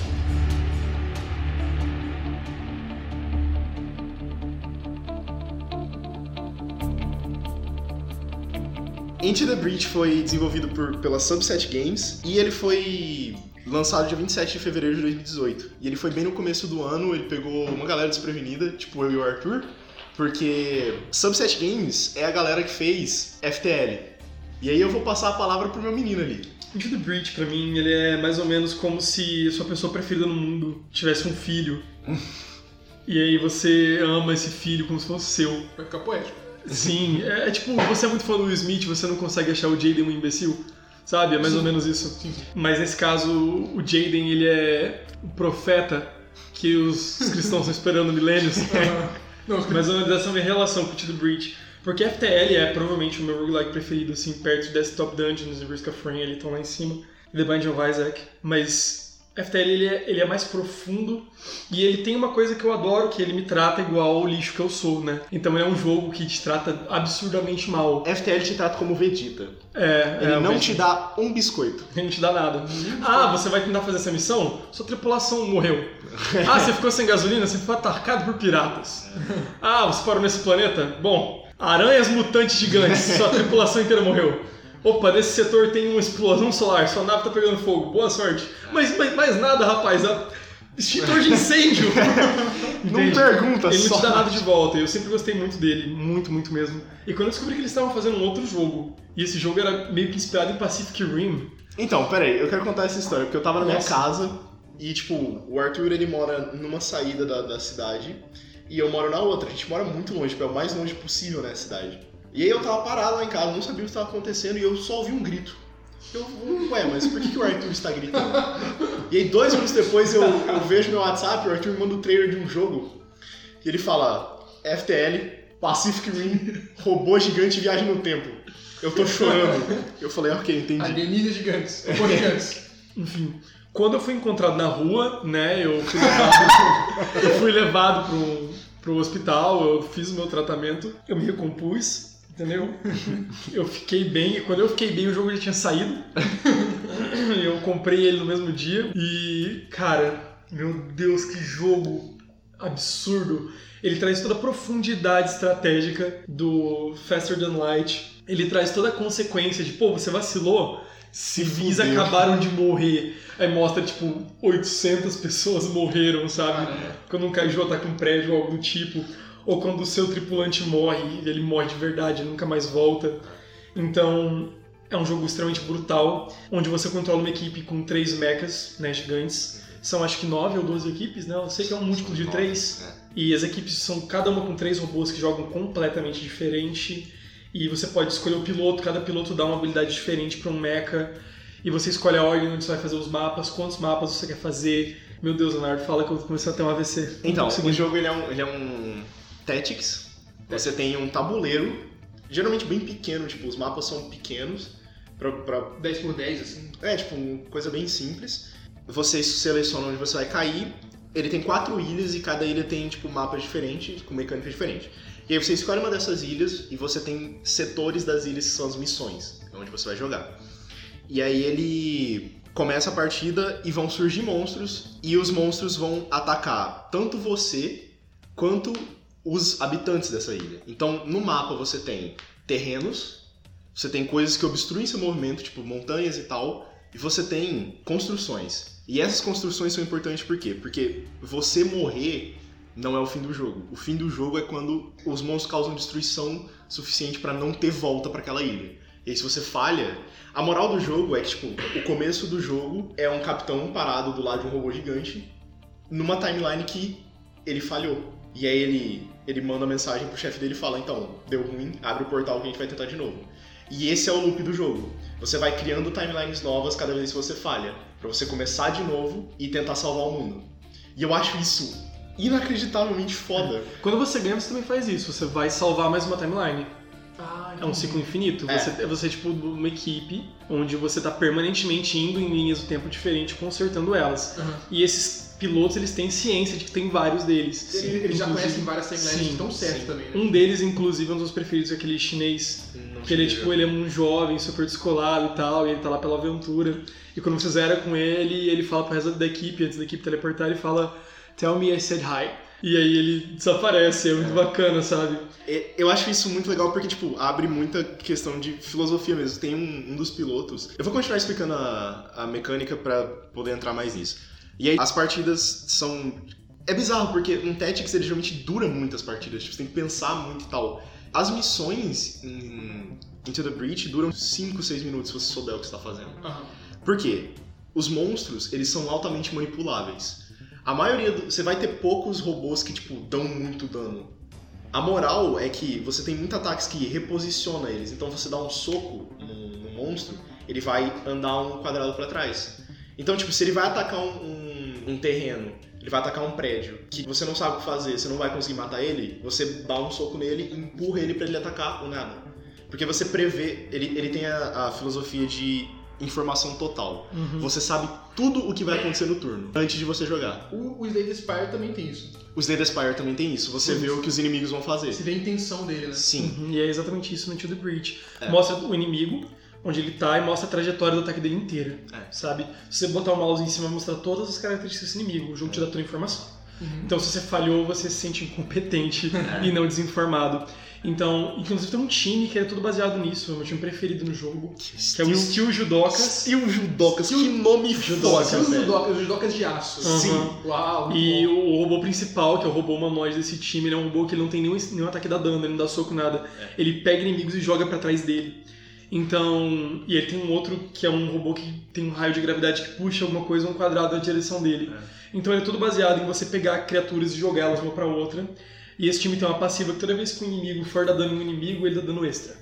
Into the Breach foi desenvolvido por, pela Subset Games e ele foi lançado dia 27 de fevereiro de 2018. E ele foi bem no começo do ano, ele pegou uma galera desprevenida, tipo eu e o Arthur, porque Subset Games é a galera que fez FTL. E aí eu vou passar a palavra pro meu menino ali. Into the Breach, pra mim, ele é mais ou menos como se a sua pessoa preferida no mundo tivesse um filho. e aí você ama esse filho como se fosse seu. Vai ficar poético. Sim, é, é tipo, você é muito fã do Will Smith, você não consegue achar o Jaden um imbecil. Sabe? É mais ou menos isso. Mas nesse caso, o Jaden, ele é o profeta que os os cristãos estão esperando milênios. Não, Mais ou menos essa é a minha relação com o To The Breach. Porque FTL é provavelmente o meu roguelike preferido, assim, perto de Desktop Dungeons e Risk of Rain, ele estão lá em cima. The Binding of Isaac. Mas FTL, ele é, ele é mais profundo e ele tem uma coisa que eu adoro, que ele me trata igual ao lixo que eu sou, né? Então ele é um jogo que te trata absurdamente mal. FTL te trata como Vegeta. É, Ele é, não te dá um biscoito. Ele não te dá nada. Ah, você vai tentar fazer essa missão? Sua tripulação morreu. Ah, você ficou sem gasolina? Você foi atacado por piratas. Ah, você parou nesse planeta? Bom, aranhas mutantes gigantes. Sua tripulação inteira morreu. Opa, nesse setor tem uma explosão solar. Sua nave tá pegando fogo. Boa sorte. Mas, mas mais nada, rapaz. A- Extintor de incêndio. Não pergunta, Ele não te dá nada de volta. Eu sempre gostei muito dele, muito, muito mesmo. E quando eu descobri que eles estavam fazendo um outro jogo, e esse jogo era meio que inspirado em Pacific Rim, Então, peraí, eu quero contar essa história, porque eu tava na minha Nossa. casa e, tipo, o Arthur ele mora numa saída da, da cidade e eu moro na outra. A gente mora muito longe, tipo, é o mais longe possível né, cidade. E aí eu tava parado lá em casa, não sabia o que estava acontecendo e eu só ouvi um grito. Eu, ué, mas por que, que o Arthur está gritando? E aí, dois minutos depois, eu, eu vejo meu WhatsApp, o Arthur me manda o trailer de um jogo. E ele fala: FTL, Pacific Rim, robô gigante viaja no tempo. Eu tô chorando. Eu falei: ok, entendi. Alienígenas gigantes. Robôs gigantes. Enfim, quando eu fui encontrado na rua, né, eu fui levado, eu fui levado pro, pro hospital, eu fiz o meu tratamento, eu me recompus, entendeu? Eu fiquei bem, e quando eu fiquei bem o jogo já tinha saído. Eu comprei ele no mesmo dia e, cara, meu Deus, que jogo absurdo. Ele traz toda a profundidade estratégica do Faster Than Light. Ele traz toda a consequência de, pô, você vacilou, civis fudeu. acabaram de morrer. Aí mostra, tipo, 800 pessoas morreram, sabe? Caramba. Quando um kaiju ataca um prédio ou algo do tipo. Ou quando o seu tripulante morre, e ele morre de verdade, nunca mais volta. Então, é um jogo extremamente brutal, onde você controla uma equipe com três mechas, né, gigantes. São acho que nove ou 12 equipes, né? Eu sei que é um múltiplo de três. E as equipes são cada uma com três robôs que jogam completamente diferente. E você pode escolher o piloto, cada piloto dá uma habilidade diferente para um mecha. e você escolhe a ordem onde você vai fazer os mapas, quantos mapas você quer fazer. Meu Deus, Leonardo, fala que eu comecei a ter um AVC. Então, o jogo ele é um, ele é um Tactics. Você tem um tabuleiro, geralmente bem pequeno, tipo, os mapas são pequenos. Pra, pra, 10 por 10, assim. é, tipo, uma coisa bem simples. Você seleciona onde você vai cair. Ele tem quatro ilhas e cada ilha tem, tipo, mapas diferentes, com mecânicas diferentes. E aí você escolhe uma dessas ilhas e você tem setores das ilhas que são as missões, onde você vai jogar. E aí ele começa a partida e vão surgir monstros e os monstros vão atacar tanto você quanto os habitantes dessa ilha. Então, no mapa você tem terrenos, você tem coisas que obstruem seu movimento, tipo montanhas e tal, e você tem construções. E essas construções são importantes por quê? Porque você morrer não é o fim do jogo. O fim do jogo é quando os monstros causam destruição suficiente pra não ter volta pra aquela ilha. E aí, se você falha, a moral do jogo é que, tipo, o começo do jogo é um capitão parado do lado de um robô gigante numa timeline que ele falhou. E aí ele, ele manda mensagem pro chefe dele e fala, então, deu ruim, abre o portal que a gente vai tentar de novo. E esse é o loop do jogo. Você vai criando timelines novas cada vez que você falha, pra você começar de novo e tentar salvar o mundo. E eu acho isso inacreditavelmente foda. Quando você ganha, você também faz isso. Você vai salvar mais uma timeline. Ah, É um ciclo infinito. É. Você, você é tipo uma equipe onde você tá permanentemente indo em linhas do tempo diferente, consertando elas. Aham. E esses pilotos, eles têm ciência de que tem vários deles. Eles, eles já conhecem várias timelines Sim, que estão certas sim. também, né? Um deles, inclusive, é um dos preferidos, é aquele chinês. Não Que ele é tipo, ele é um jovem, super descolado e tal, e ele tá lá pela aventura. E quando você zera com ele, ele fala pro resto da equipe, antes da equipe teleportar, ele fala Tell me I said hi. E aí ele desaparece, é muito bacana, sabe? É, Eu acho isso muito legal porque, tipo, abre muita questão de filosofia mesmo. Tem um, um dos pilotos. Eu vou continuar explicando a, a mecânica pra poder entrar mais nisso. E aí, as partidas são. É bizarro, porque um Tactics ele geralmente dura muitas partidas. Tipo, você tem que pensar muito e tal. As missões em Into the Breach duram 5, 6 minutos se você souber o que você tá fazendo. Aham. Por quê? Os monstros, eles são altamente manipuláveis. A maioria do, você vai ter poucos robôs que tipo dão muito dano. A moral é que você tem muitos ataques que reposiciona eles. Então você dá um soco no, no monstro, ele vai andar um quadrado pra trás. Então, tipo, se ele vai atacar um, um- um terreno, ele vai atacar um prédio, que você não sabe o que fazer, você não vai conseguir matar ele, você dá um soco nele e empurra ele pra ele atacar o nada. Porque você prevê, ele, ele tem a, a filosofia de informação total. Uhum. Você sabe tudo o que vai acontecer no turno, antes de você jogar. O, o Slay the Spire também tem isso. O Slay the Spire também tem isso, você Sim. vê o que os inimigos vão fazer. Você vê a intenção dele, né? Sim. Uhum, E é exatamente isso no Into the Breach. É. Mostra o inimigo, onde ele tá, e mostra a trajetória do ataque dele inteira. É. Sabe? Se você botar o mouse em cima, vai mostrar todas as características desse inimigo. O jogo te dá toda a informação. Uhum. Então, se você falhou, você se sente incompetente e não desinformado. Então, inclusive tem um time que é todo baseado nisso, é o meu time preferido no jogo, que é o Steel Judocas. Steel Judocas, que nome Os velho. judocas, os judocas de aço. Uhum. Sim. Uau, E bom. o robô principal, que é o robô humanoide desse time, ele é um robô que não tem nenhum, nenhum ataque da dano, ele não dá soco, nada. É. Ele pega inimigos e joga pra trás dele. Então, e ele tem um outro que é um robô que tem um raio de gravidade que puxa alguma coisa um quadrado na direção dele. Então ele é tudo baseado em você pegar criaturas e jogá-las uma pra outra. E esse time tem uma passiva que toda vez que um inimigo for dar dano em um inimigo, ele dá dano extra.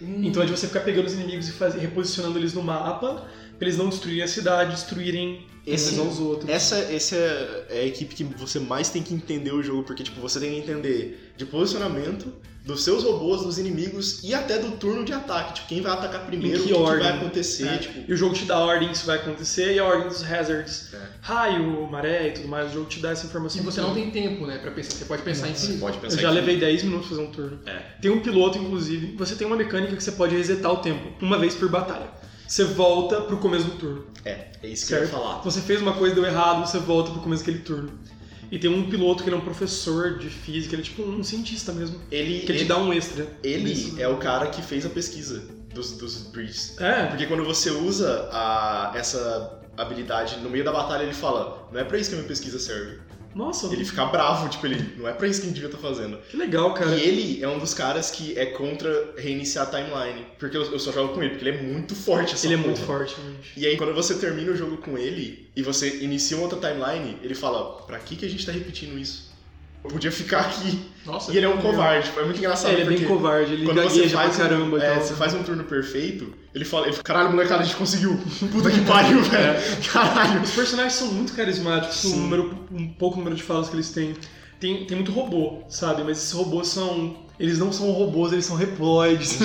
Hum. Então é de você ficar pegando os inimigos e faz- reposicionando eles no mapa, pra eles não destruírem a cidade, destruírem Esse- uns aos outros. Essa, essa é a equipe que você mais tem que entender o jogo, porque tipo, você tem que entender de posicionamento dos seus robôs, dos inimigos e até do turno de ataque. Tipo, quem vai atacar primeiro, Em o que que, vai acontecer. É. Tipo, E o jogo te dá a ordem que isso vai acontecer e a ordem dos hazards. É. Raio, maré e tudo mais. O jogo te dá essa E informação. você não tem tempo, né, pra pensar. Você pode pensar em você infinito. pode pensar Eu já que- levei 10 minutos pra fazer um turno. É. Tem um piloto, inclusive. Você tem uma mecânica que você pode resetar o tempo, uma vez por batalha. Você volta pro começo do turno. É, é isso que eu ia falar. Você fez uma coisa, deu errado, você volta pro começo daquele turno. E tem um piloto que ele é um professor de física, ele é tipo um cientista mesmo. Ele, Que ele te ele, dá um extra. ele Isso. é o cara que fez a pesquisa dos, dos Breeds. É, Porque quando você usa a, essa habilidade no meio da batalha, ele fala: Não é pra isso que a minha pesquisa serve. Nossa, Ele fica bravo, tipo, ele não é pra isso que a gente devia estar fazendo. que legal, cara. E ele é um dos caras que é contra reiniciar a timeline. Porque eu, eu só jogo com ele, porque ele é muito forte essa Ele é porra. muito forte, realmente. E aí, quando você termina o jogo com ele e você inicia uma outra timeline, ele fala: Pra que, que a gente tá repetindo isso? Eu podia ficar aqui. Nossa, E ele é um covarde, tipo, é muito engraçado. É, ele é bem covarde, ele quando você pra faz, um, caramba e é, você faz um turno perfeito, Ele fala, ele, caralho, molecada, a gente conseguiu. Puta que pariu, velho. Caralho. Os personagens são muito carismáticos, o Sim. número, um pouco número de falas que eles têm. Tem, tem muito robô, sabe? Mas esses robôs são. Eles não são robôs, eles são reploids.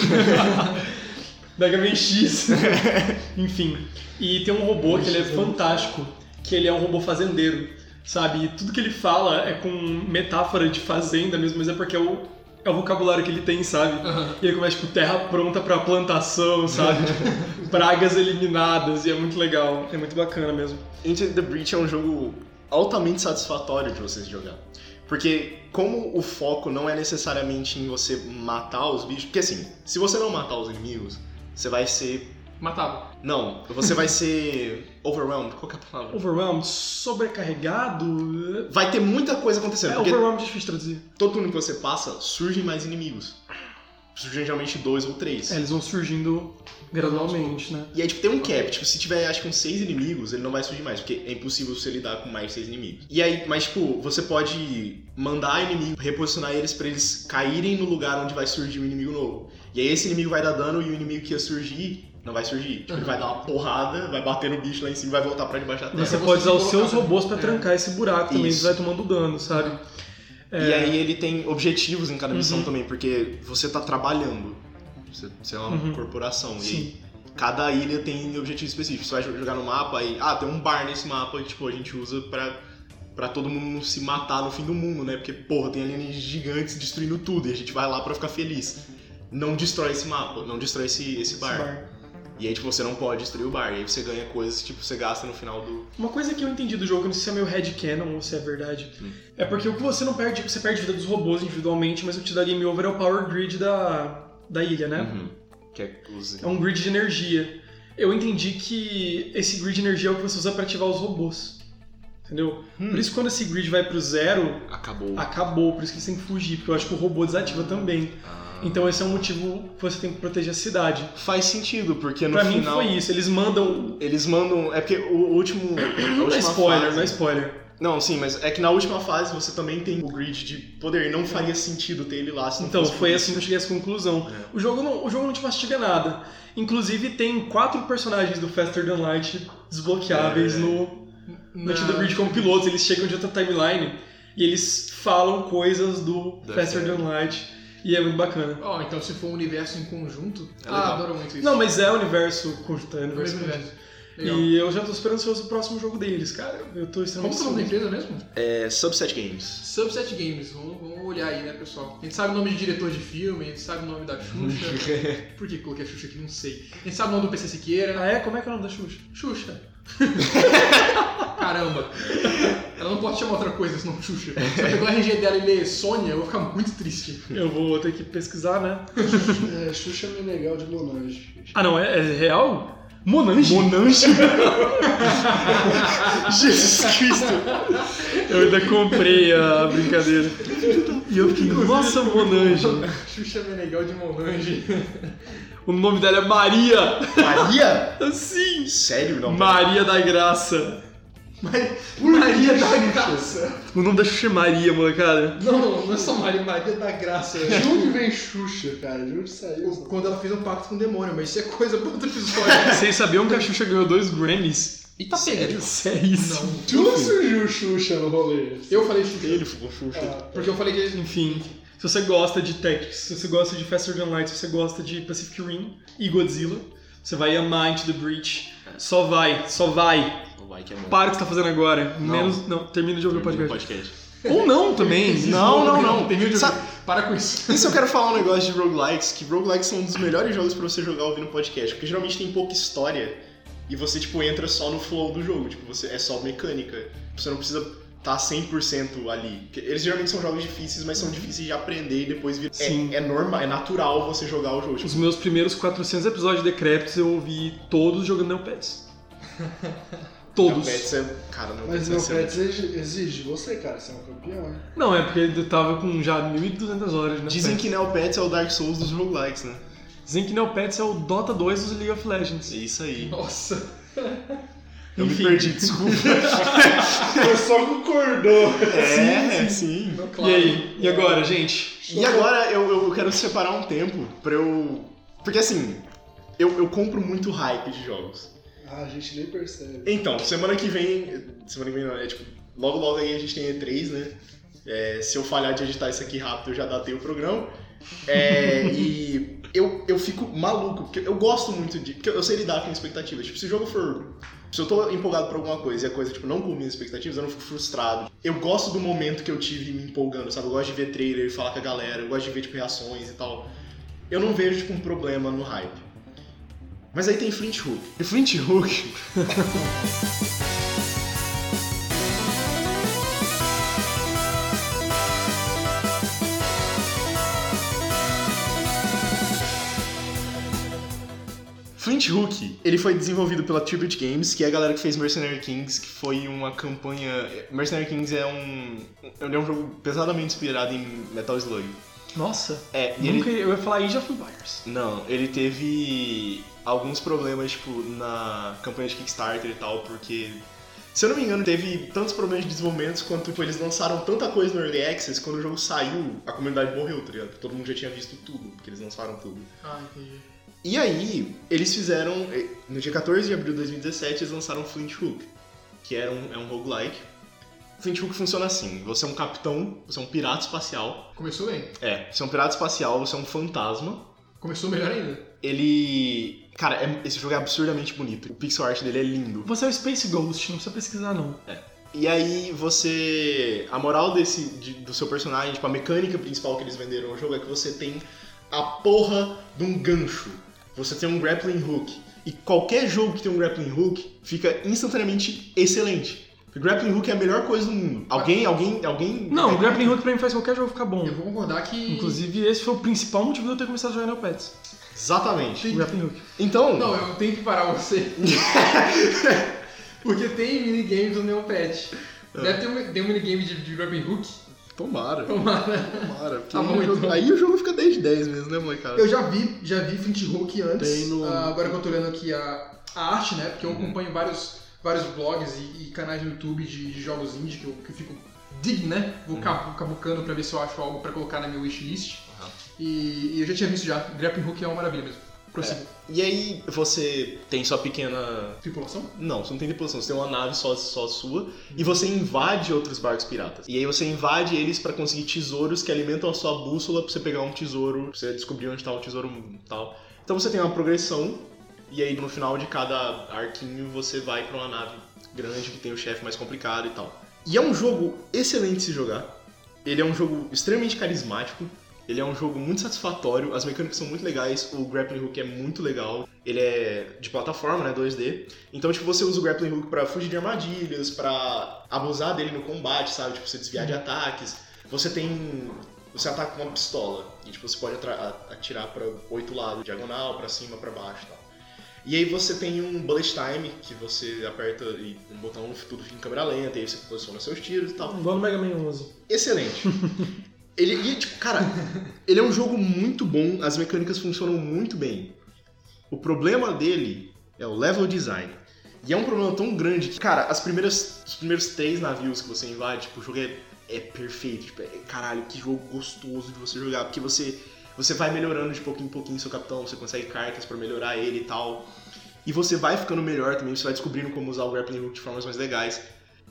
Mega Man X. Enfim. E tem um robô que ele é fantástico, que ele é um robô fazendeiro, sabe? E tudo que ele fala é com metáfora de fazenda mesmo, mas é porque é o, é o vocabulário que ele tem, sabe? Aham. E ele começa, tipo, terra pronta pra plantação, sabe? Tipo, pragas eliminadas, e é muito legal. É muito bacana mesmo. Into the Breach é um jogo altamente satisfatório de vocês jogar. Porque como o foco não é necessariamente em você matar os bichos, porque assim, se você não matar os inimigos, você vai ser Matava. não, você vai ser overwhelmed, qual que é a palavra? Overwhelmed, sobrecarregado. Vai ter muita coisa acontecendo, É, overwhelmed é difícil de traduzir. todo mundo que você passa, surgem mais inimigos. Surgem geralmente dois ou três. É, eles vão surgindo gradualmente, né? E aí, tipo, tem um cap. Tipo, se tiver, acho que uns seis inimigos, ele não vai surgir mais, porque é impossível você lidar com mais de seis inimigos. E aí, mas, tipo, você pode mandar inimigo, reposicionar eles pra eles caírem no lugar onde vai surgir um inimigo novo. E aí, esse inimigo vai dar dano e o inimigo que ia surgir não vai surgir. Tipo, ele vai dar uma porrada, vai bater no bicho lá em cima e vai voltar pra debaixo da terra. Você você pode usar os seus robôs pra É. trancar esse buraco também, Isso. você vai tomando dano, sabe? É, E aí, ele tem objetivos em cada missão Uhum. também, porque você tá trabalhando. Você, você é uma Uhum. corporação. E Sim. aí, cada ilha tem objetivos específicos. Você vai jogar no mapa e, ah, tem um bar nesse mapa que, tipo, a gente usa pra, pra todo mundo se matar no fim do mundo, né? Porque, porra, tem alienígenas gigantes destruindo tudo e a gente vai lá pra ficar feliz. Não destrói esse mapa, não destrói esse, esse esse bar. E aí, tipo, você não pode destruir o bar. E aí você ganha coisas, tipo, você gasta no final do... Uma coisa que eu entendi do jogo, não sei se é meu headcanon ou se é verdade, Hum. é porque o que você não perde, você perde vida dos robôs individualmente, mas o que te dá game over é o power grid da, da ilha, né? Uhum. Que é os... É um grid de energia. Eu entendi que esse grid de energia é o que você usa pra ativar os robôs. Entendeu? Hum. Por isso quando esse grid vai pro zero, Acabou. acabou. Por isso que você tem que fugir, porque eu acho que o robô desativa também. Ah. Então esse é um motivo que você tem que proteger a cidade. Faz sentido, porque no pra mim final... foi isso. Eles mandam. Eles mandam. É porque o último. Não é spoiler, fase- não é spoiler. Não, sim, mas é que na última fase você também tem o grid de poder. Não faria sentido ter ele lá se não Então, foi assim que eu cheguei a essa conclusão. É. O, jogo não, o jogo não te mastiga nada. Inclusive, tem quatro personagens do Faster Than Light desbloqueáveis É. no, no The Bridge como pilotos. Eles chegam de outra timeline e eles falam coisas do Deve Faster. Than Light. E é muito bacana. Ó, então se for um universo em conjunto. É ah, adoro muito isso. Não, mas é o universo conjunto, é o É o universo conjunto. universo. Legal. E eu já tô esperançoso pro próximo jogo deles, cara. Eu tô Como extremamente que é o nome da ansioso. empresa mesmo? É Subset Games. Subset Games, vamos, vamos olhar aí, né, pessoal? A gente sabe o nome de diretor de filme, a gente sabe o nome da Xuxa. Por que coloquei a Xuxa aqui? Não sei. A gente sabe o nome do PC Siqueira. Ah, é? Como é que é o nome da Xuxa? Xuxa. Caramba. Ela não pode chamar outra coisa senão Xuxa. Se eu pegar o RG dela e ler Sônia, eu vou ficar muito triste. Eu vou ter que pesquisar, né? É, Xuxa é legal de Monange. Ah, não, é, é real? Monange? Monange? Jesus Cristo! Eu ainda comprei a brincadeira. E eu fiquei, nossa, Monange. Xuxa Meneghel de Monange. O nome dela é Maria. Maria? Sim. Sério? Não. Maria da Graça. Maria da Graça. O nome da Xuxa é Maria, molecada. Não, não, não é só Maria, Maria da Graça. De onde vem Xuxa, cara? De onde saiu? Quando ela fez um pacto com o demônio, mas isso é coisa pra outro episódio. Vocês sabiam que a Xuxa ganhou dois Grammys? E tá pegando. Sério isso? Não. De onde surgiu Xuxa no rolê? Eu falei Xuxa. Ele ficou Xuxa. Ah, Porque eu falei que Enfim, se você gosta de Tactics, se você gosta de Faster Than Light, se você gosta de Pacific Rim e Godzilla, você vai amar Into the Breach. Só vai, só vai. Que é bom. Para o que você tá fazendo agora. Não. Menos. Não, termina de ouvir o Termina podcast. podcast. Ou não também. Não, não, não. Tem vídeo. Sabe- Para com isso. Isso eu quero falar um negócio de roguelikes, que roguelikes são um dos melhores jogos pra você jogar ouvindo podcast, porque geralmente tem pouca história e você, tipo, entra só no flow do jogo, tipo, você é só mecânica. Você não precisa estar 100% ali. Eles geralmente são jogos difíceis, mas são difíceis de aprender e depois vir... Sim. É, é normal, é natural você jogar o jogo. Os Tipo, meus primeiros 400 episódios de Decrépitos eu ouvi todos jogando Neopets. Todos. Neopets é... Cara, Neopets Mas meu ser pet exige, exige você, cara. Você é um campeão, né? Não, é porque eu tava com já 1.200 horas, né? Dizem que Neopets é o Dark Souls dos roguelikes, né? Dizem que Neopets é o Dota 2 dos League of Legends. É isso aí. Nossa. Eu Enfim. me perdi, desculpa. Você só concordou. É, sim. Não, E claro. aí? E agora, gente? E agora eu, eu quero separar um tempo pra eu. Porque assim, eu, eu compro muito hype de jogos. Ah, a gente nem percebe. Então, semana que vem. Semana que vem não, é tipo. Logo logo aí a gente tem E3, né? É, se eu falhar de editar isso aqui rápido, eu já datei o programa. É, e eu, eu fico maluco, porque eu gosto muito de. Porque eu sei lidar com expectativas. Tipo, se o jogo for. Se eu tô empolgado por alguma coisa e a coisa, tipo, não cumpre minhas expectativas, eu não fico frustrado. Eu gosto do momento que eu tive me empolgando, sabe? Eu gosto de ver trailer, falar com a galera, eu gosto de ver, tipo, reações e tal. Eu não vejo, tipo, um problema no hype. Mas aí tem Flint Hook. E Flint Hook. Flint Hook, ele foi desenvolvido pela Tribute Games, que é a galera que fez Mercenary Kings, que foi uma campanha... Mercenary Kings é um... Ele é um jogo pesadamente inspirado em Metal Slug. Nossa, É, e ele nunca eu ia falar Age of Empires. não, ele teve alguns problemas, tipo, na campanha de Kickstarter e tal, porque, se eu não me engano, teve tantos problemas de desenvolvimento quanto, tipo, eles lançaram tanta coisa no Early Access, quando o jogo saiu, a comunidade morreu, tá ligado? Todo mundo já tinha visto tudo, porque eles lançaram tudo. Ah, entendi. E aí, eles fizeram, eh, no dia 14 de abril de 2017, eles lançaram Flint Hook, que era um, é um roguelike. Flint Hook funciona assim, você é um capitão, você é um pirata espacial, Começou bem. é, você é um pirata espacial, você é um fantasma, Começou melhor ainda. ele. Cara, é- esse jogo é absurdamente bonito. O pixel art dele é lindo. Você é o Space Ghost, não precisa pesquisar não. E aí você. A moral desse, de- do seu personagem, tipo, a mecânica principal que eles venderam no jogo é que você tem a porra de um gancho. Você tem um grappling hook. E qualquer jogo que tem um grappling hook fica instantaneamente excelente. O grappling hook é a melhor coisa do mundo. Alguém, alguém, alguém. Não, o Grappling Hook pra mim faz qualquer jogo ficar bom. Eu vou concordar que. Inclusive, esse foi o principal motivo de eu ter começado a jogar Neopets. Exatamente. Hook. Então. Não, eu tenho que parar você. Porque tem minigames do Neopet. Deve ter um, tem um minigame de, de grappling hook. Tomara. Tomara. Tomara. porque Tá aí, o jogo, então. aí o jogo fica 10 de 10 mesmo, né, molecada? Eu já vi, já vi Flint Hook antes. Tem no- Ah, agora que eu tô olhando aqui a, a arte, né? Porque eu acompanho vários, vários blogs e, e canais no YouTube de, de jogos indie que eu, que eu fico dig, né? Vou cabu- cabucando pra ver se eu acho algo pra colocar na minha wishlist. E, e eu já tinha visto já. Grappling Hook é uma maravilha mesmo. Prossiga. E aí você tem sua pequena. Tripulação? Não, você não tem tripulação, você tem uma nave só, só sua e você invade outros barcos piratas. E aí você invade eles pra conseguir tesouros que alimentam a sua bússola pra você pegar um tesouro, pra você descobrir onde tá o tesouro e tal. Então você tem uma progressão e aí no final de cada arquinho você vai pra uma nave grande que tem o chefe mais complicado e tal. E é um jogo excelente de se jogar. Ele é um jogo extremamente carismático. Ele é um jogo muito satisfatório, as mecânicas são muito legais, o grappling hook é muito legal. Ele é de plataforma, né, 2D. Então, tipo, você usa o grappling hook pra fugir de armadilhas, pra abusar dele no combate, sabe? Tipo, você desviar de ataques. Você tem você ataca com uma pistola e tipo, você pode atirar pra oito lados, diagonal, pra cima, pra baixo, e tal. E aí você tem um bullet time que você aperta e um botão tudo fica em câmera lenta, e aí você posiciona seus tiros e tal Igual no Mega Man 11. excelente. ele, e, tipo, cara, ele é um jogo muito bom, as mecânicas funcionam muito bem. O problema dele é o level design. E é um problema tão grande que, cara, as primeiras, os primeiros três navios que você invade, tipo, o jogo é, é perfeito. Tipo, é, caralho, que jogo gostoso de você jogar. Porque você, você vai melhorando de pouquinho em pouquinho seu capitão, você consegue cartas pra melhorar ele e tal. E você vai ficando melhor também, você vai descobrindo como usar o grappling hook de formas mais legais.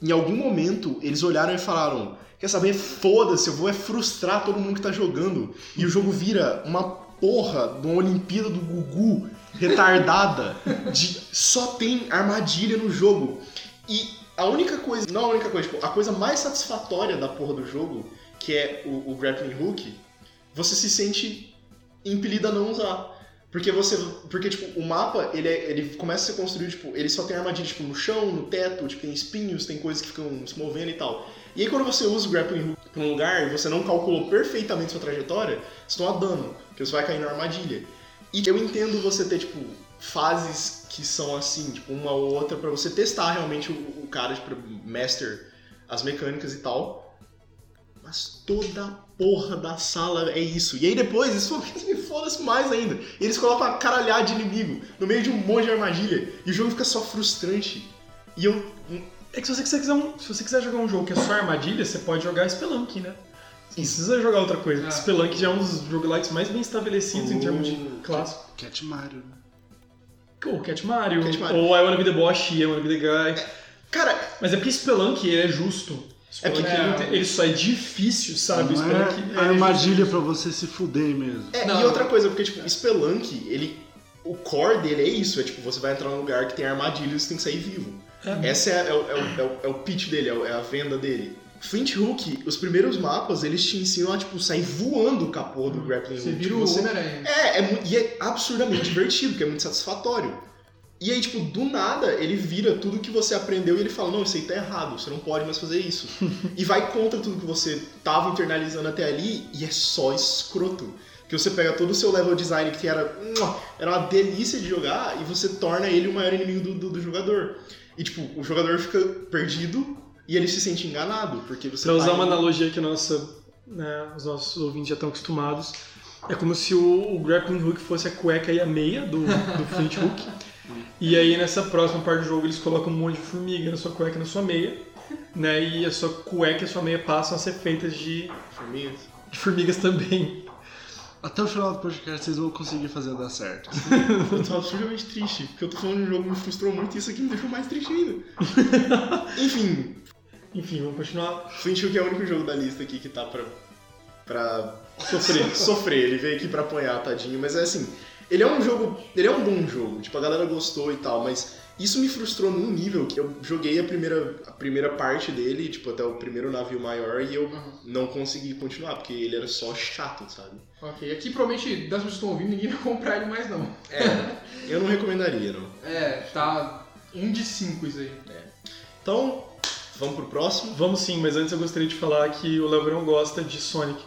Em algum momento, eles olharam e falaram: Quer saber? Foda-se, eu vou é frustrar todo mundo que tá jogando. E o jogo vira uma porra de uma Olimpíada do Gugu retardada. De só tem armadilha no jogo. E a única coisa, não a única coisa, tipo, a coisa mais satisfatória da porra do jogo, que é o, o grappling hook, você se sente impelido a não usar. Porque você. Porque, tipo, o mapa, ele, é- ele começa a ser construído, tipo, ele só tem armadilha, tipo, no chão, no teto, tipo, tem espinhos, tem coisas que ficam se movendo e tal. E aí quando você usa o grappling hook pra um lugar e você não calculou perfeitamente sua trajetória, você toma dano, porque você vai cair na armadilha. E eu entendo você ter, tipo, fases que são assim, tipo, uma ou outra, pra você testar realmente o, o cara, tipo, master as mecânicas e tal. Mas toda a porra da sala é isso. E aí depois, isso me foda-se mais ainda. E eles colocam a caralhada de inimigo no meio de um monte de armadilha. E o jogo fica só frustrante. E eu. É que se você quiser, um- se você quiser jogar um jogo que é só armadilha, você pode jogar Spelunk, né? Não precisa jogar outra coisa. Ah. Spelunk já é um dos roguelikes mais bem estabelecidos em termos de clássico. Cat Mario, né? Ou Cat Mario, Cat Mario. ou I Wanna Be The Boss, I Wanna Be The Guy. Cara, Mas é porque Spelunk ele é justo. Spelunk porque- tem- ele só é difícil, sabe? Não é é armadilha pra você se fuder mesmo. É, Não. e outra coisa, porque, tipo, Spelunk, ele. O core dele é isso, é tipo, você vai entrar num lugar que tem armadilha e você tem que sair vivo. É. Essa é, é o- é o- é o, é o pitch dele, é, o- é a venda dele. Flint Hook, os primeiros mapas, eles te ensinam a, tipo, sair voando a porra do grappling Você hook. vira Tipo, o você-. É, é, e é absurdamente divertido, porque é muito satisfatório. E aí, tipo, do nada, ele vira tudo que você aprendeu e ele fala, não, isso aí tá errado, você não pode mais fazer isso. e vai contra tudo que você tava internalizando até ali e é só escroto. Que você pega todo o seu level design que era, era uma delícia de jogar e você torna ele o maior inimigo do, do, do jogador. E tipo, o jogador fica perdido e ele se sente enganado, porque você Pra usar tá uma indo- analogia que nossa, né, os nossos ouvintes já estão acostumados, é como se o, o grappling hook fosse a cueca e a meia do, do Flint Hook. E aí nessa próxima parte do jogo eles colocam um monte de formiga na sua cueca e na sua meia, né? E a sua cueca e a sua meia passam a ser feitas de, Formigas. de formigas também. Até o final do podcast vocês vão conseguir fazer dar certo. Eu tô absurdamente triste, porque eu tô falando de um jogo que me frustrou muito e isso aqui me deixou mais triste ainda. Enfim, Enfim, vamos continuar Flint Hook é o único jogo da lista aqui que tá pra, pra sofrendo. sofrer. Ele veio aqui pra apanhar, tadinho. Mas é assim, ele é um jogo, ele é um bom jogo. Tipo, a galera gostou e tal, mas isso me frustrou num nível que eu joguei a primeira, a primeira parte dele, tipo, até o primeiro navio maior e eu não consegui continuar, porque ele era só chato, sabe? Ok, aqui provavelmente das pessoas que estão ouvindo, ninguém vai comprar ele mais não. É, eu não recomendaria, não. É, tá um de cinco isso aí. Então, vamos pro próximo. Vamos sim, mas antes eu gostaria de falar que o Léo Verão gosta de Sonic.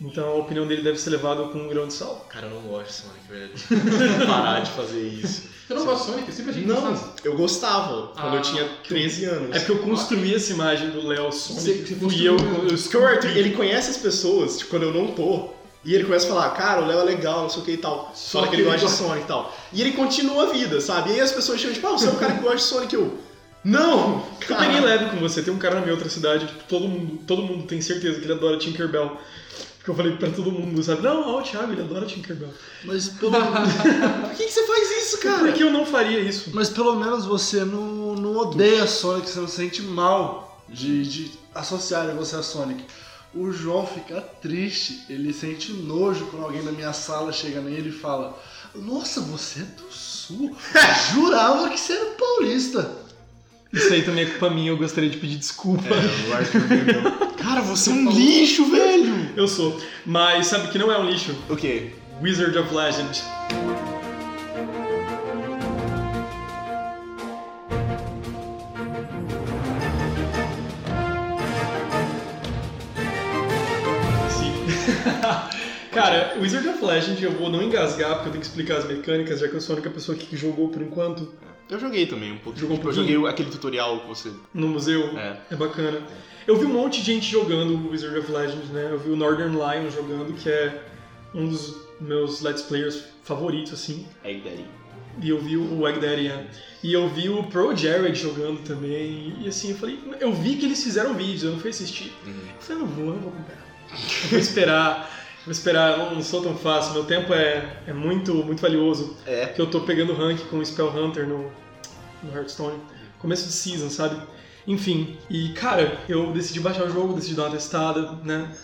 Então a opinião dele deve ser levada com um grão de sal. Cara, eu não gosto de Sonic, velho. Parar de fazer isso. Você não gosta de Sonic? Eu sempre achei que Não, gostasse. eu gostava quando eu Ah, tinha 13 anos. É porque eu construí essa imagem do Léo Sonic. Você- você fui eu, construiu. eu Porque o Arthur, ele conhece as pessoas, tipo, quando eu não tô. E ele começa a falar, cara, o Léo é legal, não sei o que e tal. Só Fala que que ele gosta de Sonic e tal. E ele continua a vida, sabe? E aí as pessoas chegam, tipo, ah, você é um cara que gosta de Sonic. Eu, não! Eu Cara. peguei leve com você. Tem um cara na minha outra cidade que todo mundo, todo mundo tem certeza que ele adora Tinkerbell. Porque eu falei pra todo mundo, sabe? Não, ó, o Thiago, ele adora Tinkerbell. Mas pelo, Por que, que você faz isso, Por cara? que eu não faria isso? mas pelo menos você não, não odeia Sonic, você não sente mal de, de associarem você a Sonic. O João fica triste, ele sente nojo quando alguém da minha sala chega nele e fala: Nossa, você é do sul? Jurava que você era paulista. Isso aí também é culpa minha, eu gostaria de pedir desculpa. o Arthur entendeu. Cara, você é um lixo, velho! Eu sou. Mas sabe que não é um lixo? O quê? Wizard of Legend. Cara, Wizard of Legend eu vou não engasgar porque eu tenho que explicar as mecânicas, já que eu sou a única pessoa aqui que jogou por enquanto Eu joguei também um pouquinho. Jogou um Tipo, eu pouquinho? joguei aquele tutorial que você. no museu. É. É bacana. Eu vi um monte de gente jogando Wizard of Legend, né? Eu vi o Northern Lion jogando, que é um dos meus Let's Players favoritos, assim. Egg Daddy. E eu vi o Egg Daddy, é. E eu vi o Pro Jared jogando também. E assim, eu falei, eu vi que eles fizeram vídeos, eu não fui assistir. Uhum. Eu falei, não vou, não vou comprar. Eu vou esperar, vou esperar, eu não sou tão fácil, meu tempo é, é muito, muito valioso. É. Que eu tô pegando rank com o Spell Hunter no, no Hearthstone. Começo de season, sabe? Enfim, e cara, eu decidi baixar o jogo, decidi dar uma testada, né?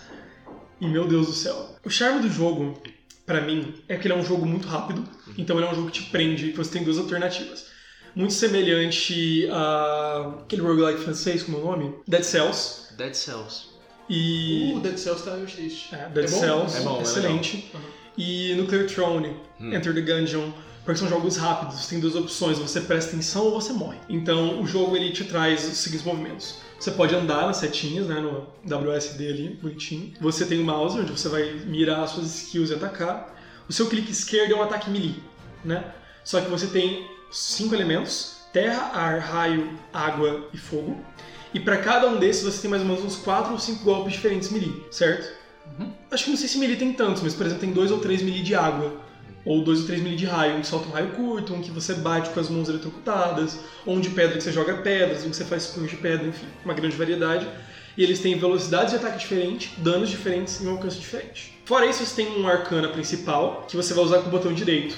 E meu Deus do céu. O charme do jogo, pra mim, é que ele é um jogo muito rápido. Então ele é um jogo que te prende, você tem duas alternativas. Muito semelhante a aquele roguelike francês, como é o nome? Dead Cells. Dead Cells. E. O Dead Cells tá triste. É, Dead É bom? Cells, É bom, é excelente. e Nuclear Throne, Hum. Enter the Gungeon, porque são jogos rápidos, tem duas opções, você presta atenção ou você morre. Então o jogo ele te traz os seguintes movimentos. Você pode andar nas setinhas, né, no WSD ali, bonitinho. Você tem o mouse, onde você vai mirar as suas skills e atacar. O seu clique esquerdo é um ataque melee, né? Só que você tem cinco elementos, terra, ar, raio, água e fogo. E para cada um desses você tem mais ou menos uns 4 ou 5 golpes diferentes melee, certo? Acho que não sei se melee tem tantos, mas por exemplo tem dois ou três melee de água. Ou dois ou três melee de raio, um que solta um raio curto, um que você bate com as mãos eletrocutadas, ou um de pedra que você joga pedras, um que você faz punhos de pedra, enfim, uma grande variedade. E eles têm velocidades de ataque diferente, danos diferentes e um alcance diferente. Fora isso, você tem um arcana principal, que você vai usar com o botão direito.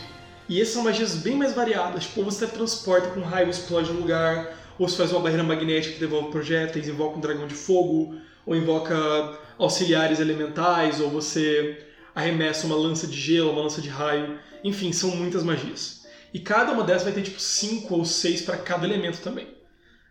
E essas são magias bem mais variadas. Tipo, ou você transporta com um raio explode um lugar, ou você faz uma barreira magnética que devolve projéteis, invoca um dragão de fogo, ou invoca auxiliares elementais, ou você arremessa uma lança de gelo, uma lança de raio. Enfim, são muitas magias. E cada uma dessas vai ter tipo 5 ou 6 para cada elemento também.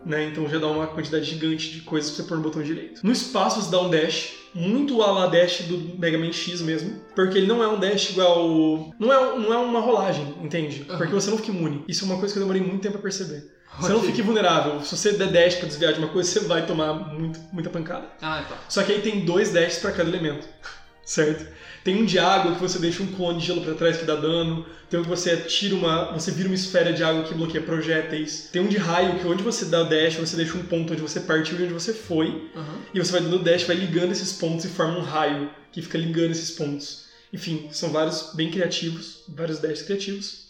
Né? Então já dá uma quantidade gigante de coisas pra você pôr no botão direito. No espaço você dá um dash, muito a la dash do Mega Man X mesmo, porque ele não é um dash igual. Não é, não é uma rolagem, entende? Porque você não fica imune. Isso é uma coisa que eu demorei muito tempo pra perceber. Você não fica vulnerável. Se você der dash pra desviar de uma coisa, você vai tomar muito, muita pancada. Ah, tá. Só que aí tem dois dashes pra cada elemento, certo? Tem um de água que você deixa um clone de gelo pra trás que dá dano. Tem um que você tira uma. Você vira uma esfera de água que bloqueia projéteis. Tem um de raio que onde você dá o dash, você deixa um ponto onde você partiu e onde você foi. Aham. E você vai dando dash, vai ligando esses pontos e forma um raio que fica ligando esses pontos. Enfim, são vários bem criativos, vários dashes criativos.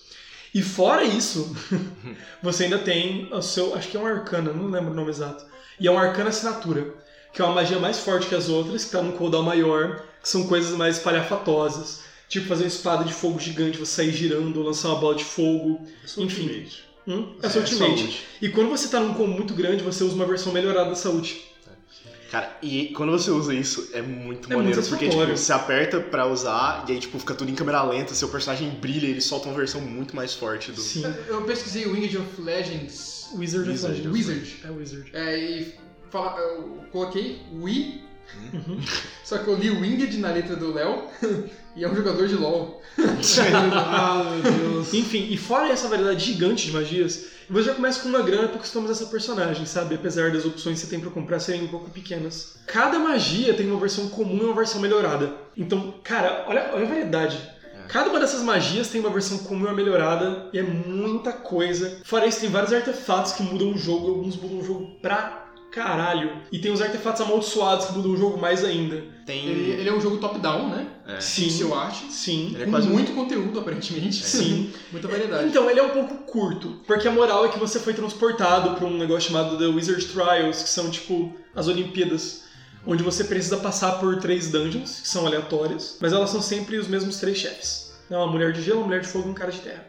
E fora isso, você ainda tem o seu. Acho que é um arcana, não lembro o nome exato. E é um arcana assinatura, que é uma magia mais forte que as outras, que tá num cooldown maior, que são coisas mais espalhafatosas. Tipo fazer uma espada de fogo gigante, você sair girando, lançar uma bola de fogo. Esse é Enfim. Hum, é seu É, ultimate. saúde. E quando você tá num combo muito grande, você usa uma versão melhorada da saúde. Cara, e quando você usa isso, é muito É maneiro, muito porque tipo, você aperta pra usar e aí tipo, fica tudo em câmera lenta, seu personagem brilha, ele solta uma versão muito mais forte do. Sim. Eu pesquisei o Winged of Legends Wizard, Wizard. of Legends. Wizard. É Wizard. é, e fala, eu coloquei Wii, Uhum. só que eu li Winged na letra do Léo e é um jogador de LoL. Ah, meu Deus. Enfim, e fora essa variedade gigante de magias, você já começa com uma grana pra customizar essa personagem, sabe? Apesar das opções que você tem pra comprar serem um pouco pequenas. Cada magia tem uma versão comum e uma versão melhorada. Então, cara, olha, olha a variedade. Cada uma dessas magias tem uma versão comum e uma melhorada, e é muita coisa. Fora isso, tem vários artefatos que mudam o jogo, alguns mudam o jogo pra caralho. E tem os artefatos amaldiçoados que mudam o jogo mais ainda. Tem. Ele, ele é um jogo top-down, né? É. Sim. Pixel art. Sim. Ele é com quase um- muito conteúdo, aparentemente. Sim. Muita variedade. Então, ele é um pouco curto, porque a moral é que você foi transportado pra um negócio chamado The Wizard Trials, que são tipo as Olimpíadas, onde você precisa passar por três dungeons, que são aleatórias, mas elas são sempre os mesmos três chefes. É uma mulher de gelo, uma mulher de fogo e um cara de terra.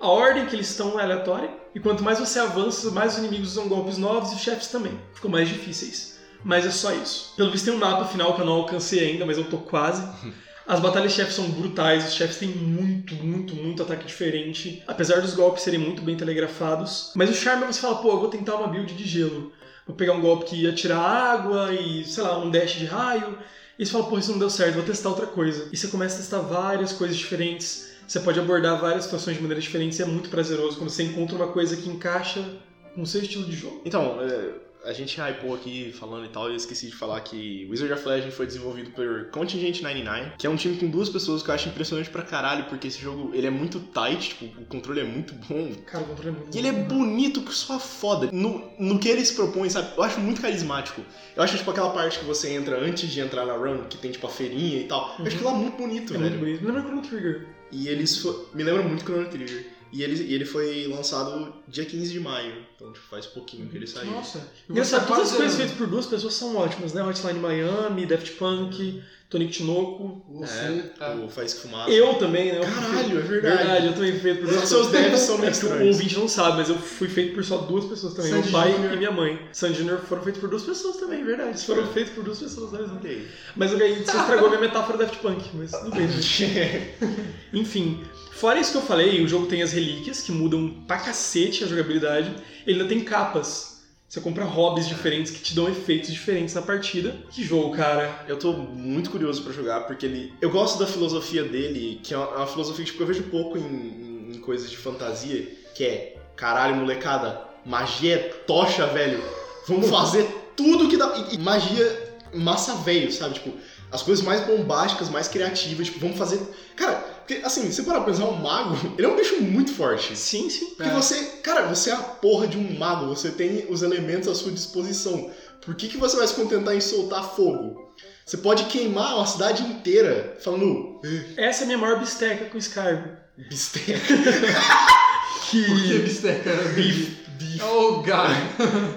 A ordem que eles estão é aleatória, e quanto mais você avança, mais os inimigos usam golpes novos e os chefes também. Ficam mais difíceis. Mas é só isso. Pelo visto tem um mapa final que eu não alcancei ainda, mas eu tô quase. As batalhas de chefes são brutais, os chefes têm muito, muito, muito ataque diferente. Apesar dos golpes serem muito bem telegrafados. Mas o charme é você falar, pô, eu vou tentar uma build de gelo. Vou pegar um golpe que ia tirar água e, sei lá, um dash de raio. E você fala, pô, isso não deu certo, vou testar outra coisa. E você começa a testar várias coisas diferentes. Você pode abordar várias situações de maneiras diferentes e é muito prazeroso quando você encontra uma coisa que encaixa com o seu estilo de jogo. Então, é, a gente hypou aqui falando e tal, e eu esqueci de falar que Wizard of Legend foi desenvolvido por Contingent 99, que é um time com duas pessoas que eu acho impressionante pra caralho, porque esse jogo ele é muito tight, tipo, o controle é muito bom. Cara, o controle é muito E ele é bom. bonito que só foda. No, no que ele se propõe, sabe? Eu acho muito carismático. Eu acho, tipo, aquela parte que você entra antes de entrar na run, que tem, tipo, a feirinha e tal. Eu acho aquilo lá muito bonito, É velho. muito bonito. Lembra Chrono Trigger? E eles me lembra muito Chrono Trigger. E ele, e ele foi lançado dia 15 de maio. Então, tipo, faz pouquinho que ele saiu. Nossa. Engraçado, Você todas as coisas feitas por duas pessoas são ótimas, né? Hotline Miami, Daft Punk, Tonic Tinoco. Você. Ah. O Faísca Fumaça. Eu também, né? Eu Caralho, fui- é verdade. eu também fui feito por duas Seus pessoas. devs são meio É que o estranhos. ouvinte não sabe, mas eu fui feito por só duas pessoas também. Sandy Meu pai Júnior. e minha mãe. Sandy Junior foram feitos por duas pessoas também, verdade. Eles foram É. feitos por duas pessoas, né? Aí. Mas aí você estragou minha metáfora Daft Punk, mas tudo bem. Enfim, fora isso que eu falei, o jogo tem as relíquias que mudam pra cacete a jogabilidade. Ele ainda tem capas. Você compra hobbies diferentes que te dão efeitos diferentes na partida. Que jogo, cara. Eu tô muito curioso pra jogar, porque ele. Eu gosto da filosofia dele, que é uma, é filosofia que tipo, eu vejo pouco em, em- coisas de fantasia, que é caralho, molecada, magia é tocha, velho. Vamos fazer tudo que dá. E, e magia massa velho, sabe? Tipo, as coisas mais bombásticas, mais criativas, tipo, vamos fazer. Cara, porque assim, se parar pra pensar, um mago, ele é um bicho muito forte. Sim, sim. Porque você, cara, você é a porra de um mago, você tem os elementos à sua disposição. Por que, que você vai se contentar em soltar fogo? Você pode queimar uma cidade inteira falando Essa é a minha maior bisteca com Skyrim. bisteca. Por que bisteca? Beef, beef. Oh, God.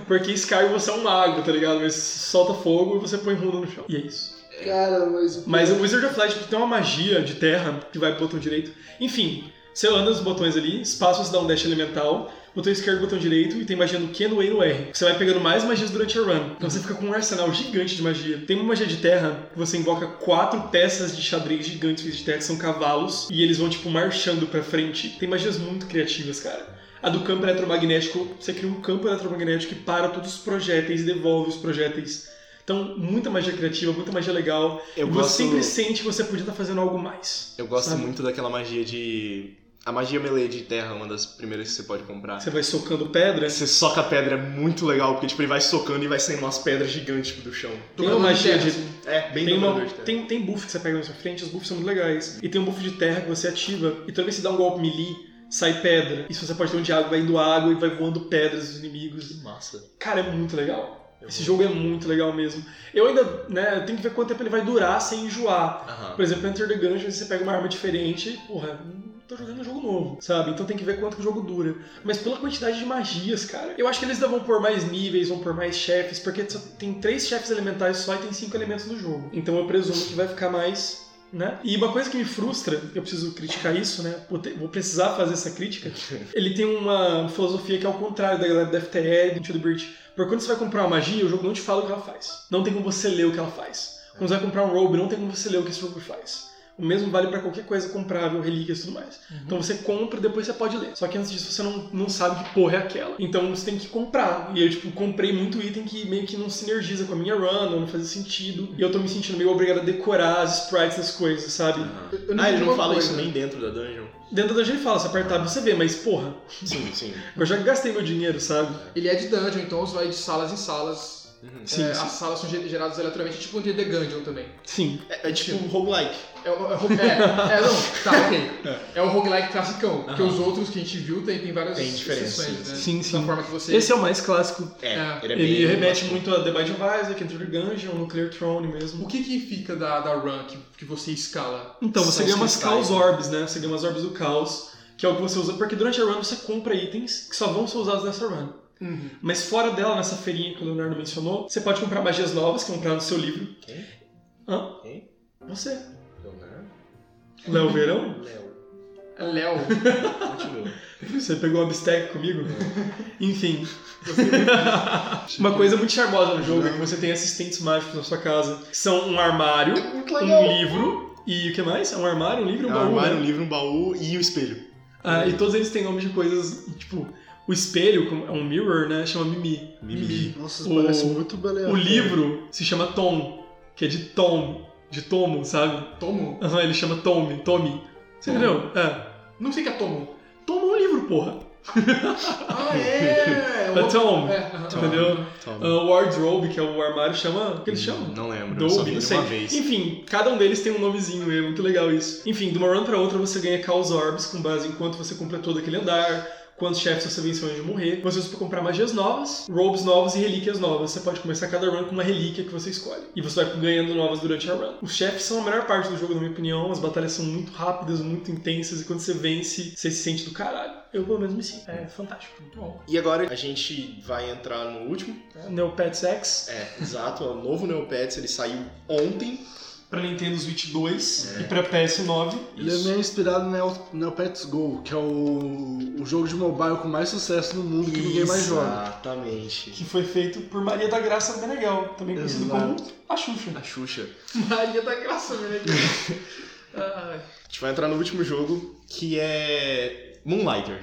Porque Skyrim você é um mago, tá ligado? Mas solta fogo e você põe runa no chão. E é isso. Cara, mas. o Mas o Wizard of Light tem uma magia de terra que vai pro botão direito. Enfim, Você anda nos botões ali, espaço você dá um dash elemental, botão esquerdo, botão direito, e tem magia no Q, no E e no R. Você vai pegando mais magias durante a run. Então você fica com um arsenal gigante de magia. Tem uma magia de terra que você invoca quatro peças de xadrez gigantes de terra, que são cavalos, e eles vão, tipo, marchando pra frente. Tem magias muito criativas, cara. A do campo eletromagnético, você cria um campo eletromagnético que para todos os projéteis e devolve os projéteis. Então, muita magia criativa, muita magia legal. Eu e gosto- você sempre sente que você podia estar fazendo algo mais. Eu gosto Sabe? muito daquela magia de. A magia melee de terra, uma das primeiras que você pode comprar. Você vai socando pedra. Você soca a pedra, é muito legal, porque tipo, ele vai socando e vai saindo umas pedras gigantes tipo, do chão. Tem uma magia de. assim. É, bem Tem, uma, de terra. tem, tem buff que você pega na sua frente, os buffs são muito legais. E tem um buff de terra que você ativa, e toda vez que você dá um golpe melee, sai pedra. Isso você pode ter um de água, vai indo água e vai voando pedras dos inimigos. Que massa. Cara, é muito legal. Esse jogo é muito legal mesmo. Eu ainda, né, eu tenho que ver quanto tempo ele vai durar sem enjoar. Aham. Por exemplo, Enter the Gungeon, você pega uma arma diferente, porra, tô jogando um jogo novo, sabe? Então tem que ver quanto que o jogo dura. Mas pela quantidade de magias, cara, eu acho que eles ainda vão pôr mais níveis, vão pôr mais chefes, porque tem três chefes elementais só e tem cinco elementos no jogo. Então eu presumo que vai ficar mais. Né? E uma coisa que me frustra, eu preciso criticar isso, né? Vou, precisar fazer essa crítica. Ele tem uma filosofia que é ao contrário da galera da FTL, do the Breach. Porque quando você vai comprar uma magia, o jogo não te fala o que ela faz. Não tem como você ler o que ela faz. Quando você vai comprar um robe, não tem como você ler o que esse robe faz. O mesmo vale pra qualquer coisa comprável, relíquias e tudo mais. Então você compra e depois você pode ler. Só que antes disso você não, não sabe que porra é aquela. Então você tem que comprar. E eu, tipo, comprei muito item que meio que não sinergiza com a minha run, ou não fazia sentido. E eu tô me sentindo meio obrigado a decorar as sprites das coisas, sabe? Aham. Eu- eu Ah, ele não fala coisa. isso nem dentro da dungeon? Dentro da dungeon ele fala, se apertar você vê, mas porra, Sim, sim. eu já gastei meu dinheiro, sabe? Ele é de dungeon, então você vai de salas em salas. Uhum. Sim, É, sim. As salas são ge- geradas aleatoriamente, tipo um The Gungeon também. Sim. É, é tipo um roguelike. É, o- é, é, é, não, tá, ok. É o roguelike classicão, porque os outros que a gente viu tem, tem várias Tem diferença, exceções, sim. né? Sim, sim. Da forma que você... Esse é o mais clássico. É, É. ele é Ele bem remete clássico. muito a The Binding of Isaac, Enter the Gungeon, Nuclear Throne mesmo. O que que fica da, da run que, que você escala? Então, você ganha umas Chaos né? Orbs, né? Você ganha umas Orbs do Caos, que é o que você usa. Porque durante a run você compra itens que só vão ser usados nessa run. Uhum. Mas fora dela, nessa feirinha que o Leonardo mencionou, você pode comprar magias novas que comprar no seu livro. Quem? Hã? Quem? Você. Leonardo? Léo Verão? Léo. É Léo. Você pegou uma bistec comigo? Enfim. Uma coisa muito charmosa no jogo é que você tem assistentes mágicos na sua casa. Que são um armário, Muito um livro e o que mais? É um armário, um livro e um É um baú. armário, né? um livro, um baú e o espelho. Ah, e todos eles têm nomes de coisas, tipo, o espelho como- é um mirror, né? Chama Mimi. Mimi. Nossa, isso O- parece muito baleia. O livro se chama Tom, que é de Tom, de Tomo, sabe? Tomo? Aham, ele chama Tommy, Tommy. Você Tomo. entendeu? É. Não sei o que é Tomo. Tomo é um livro, porra. Ah, é! É Tom. É, aham. Entendeu? Toma. Ah, o wardrobe, que é o armário, chama. O que eles chamam? Não lembro, só Dolby, vi não ele sei. uma vez. Enfim, cada um deles tem um nomezinho, é muito legal isso. Enfim, de uma run pra outra você ganha Chaos Orbs com base em quanto você completou daquele andar, quantos chefes você venceu antes de morrer. Você usa pra comprar magias novas, robes novos e relíquias novas. Você pode começar cada run com uma relíquia que você escolhe. E você vai ganhando novas durante a run. Os chefes são a melhor parte do jogo, na minha opinião. As batalhas são muito rápidas, muito intensas, e quando você vence, você se sente do caralho. Eu pelo menos me sinto. É fantástico. Muito bom. E agora a gente vai entrar no último. Neopets X É, exato, é o novo Neopets, ele saiu ontem. Pra Nintendo Switch 2 É. e pra PS9. Ele é meio inspirado no Neo- Neopets Go, que é o, o jogo de mobile com mais sucesso no mundo que ninguém mais joga. Exatamente. que foi feito por Maria da Graça Meneghel, também conhecido Exato. como a Xuxa. A Xuxa. Maria da Graça. Ai. A gente vai entrar no último jogo, que é Moonlighter.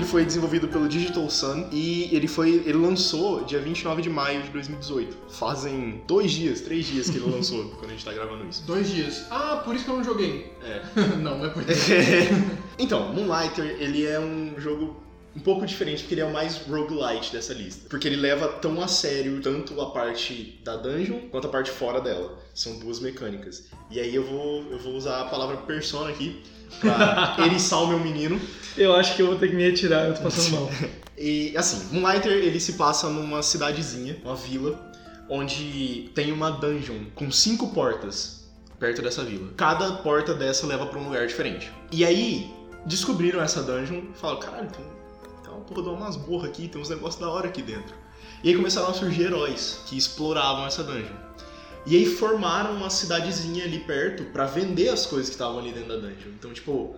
Ele foi desenvolvido pelo Digital Sun e ele foi ele lançou dia 29 de maio de 2018. Fazem dois dias, três dias que ele lançou quando a gente tá gravando isso. Dois dias. Ah, por isso que eu não joguei. É. não, não é por isso. então, Moonlighter, ele é um jogo um pouco diferente, porque ele é o mais roguelite dessa lista. Porque ele leva tão a sério tanto a parte da dungeon quanto a parte fora dela. São duas mecânicas. E aí eu vou, eu vou usar a palavra persona aqui pra eriçar o meu menino. Eu acho que eu vou ter que me retirar, eu tô passando mal. E assim, Moonlighter ele se passa numa cidadezinha, uma vila, onde tem uma dungeon com cinco portas. perto dessa vila. Cada porta dessa leva pra um lugar diferente. E aí, descobriram essa dungeon e falaram, caralho, tem, tem porra de uma masmorra aqui, tem uns negócios da hora aqui dentro. E aí começaram a surgir heróis que exploravam essa dungeon. E aí formaram uma cidadezinha ali perto pra vender as coisas que estavam ali dentro da dungeon. Então, tipo,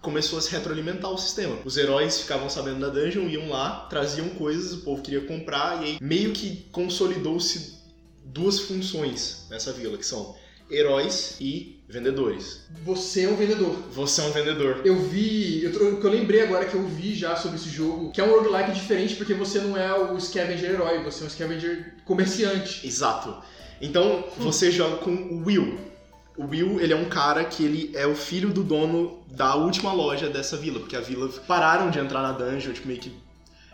começou a se retroalimentar o sistema. Os heróis ficavam sabendo da dungeon, iam lá, traziam coisas, o povo queria comprar, e aí meio que consolidou-se duas funções nessa vila, que são heróis e vendedores. Você é um vendedor. Você é um vendedor. Eu vi, eu, que eu lembrei agora que eu vi já sobre esse jogo, que é um roguelike diferente porque você não é o scavenger herói, você é um scavenger comerciante. Exato. Então, você joga com o Will. O Will, ele é um cara que ele é o filho do dono da última loja dessa vila, porque a vila pararam de entrar na dungeon, tipo, meio que...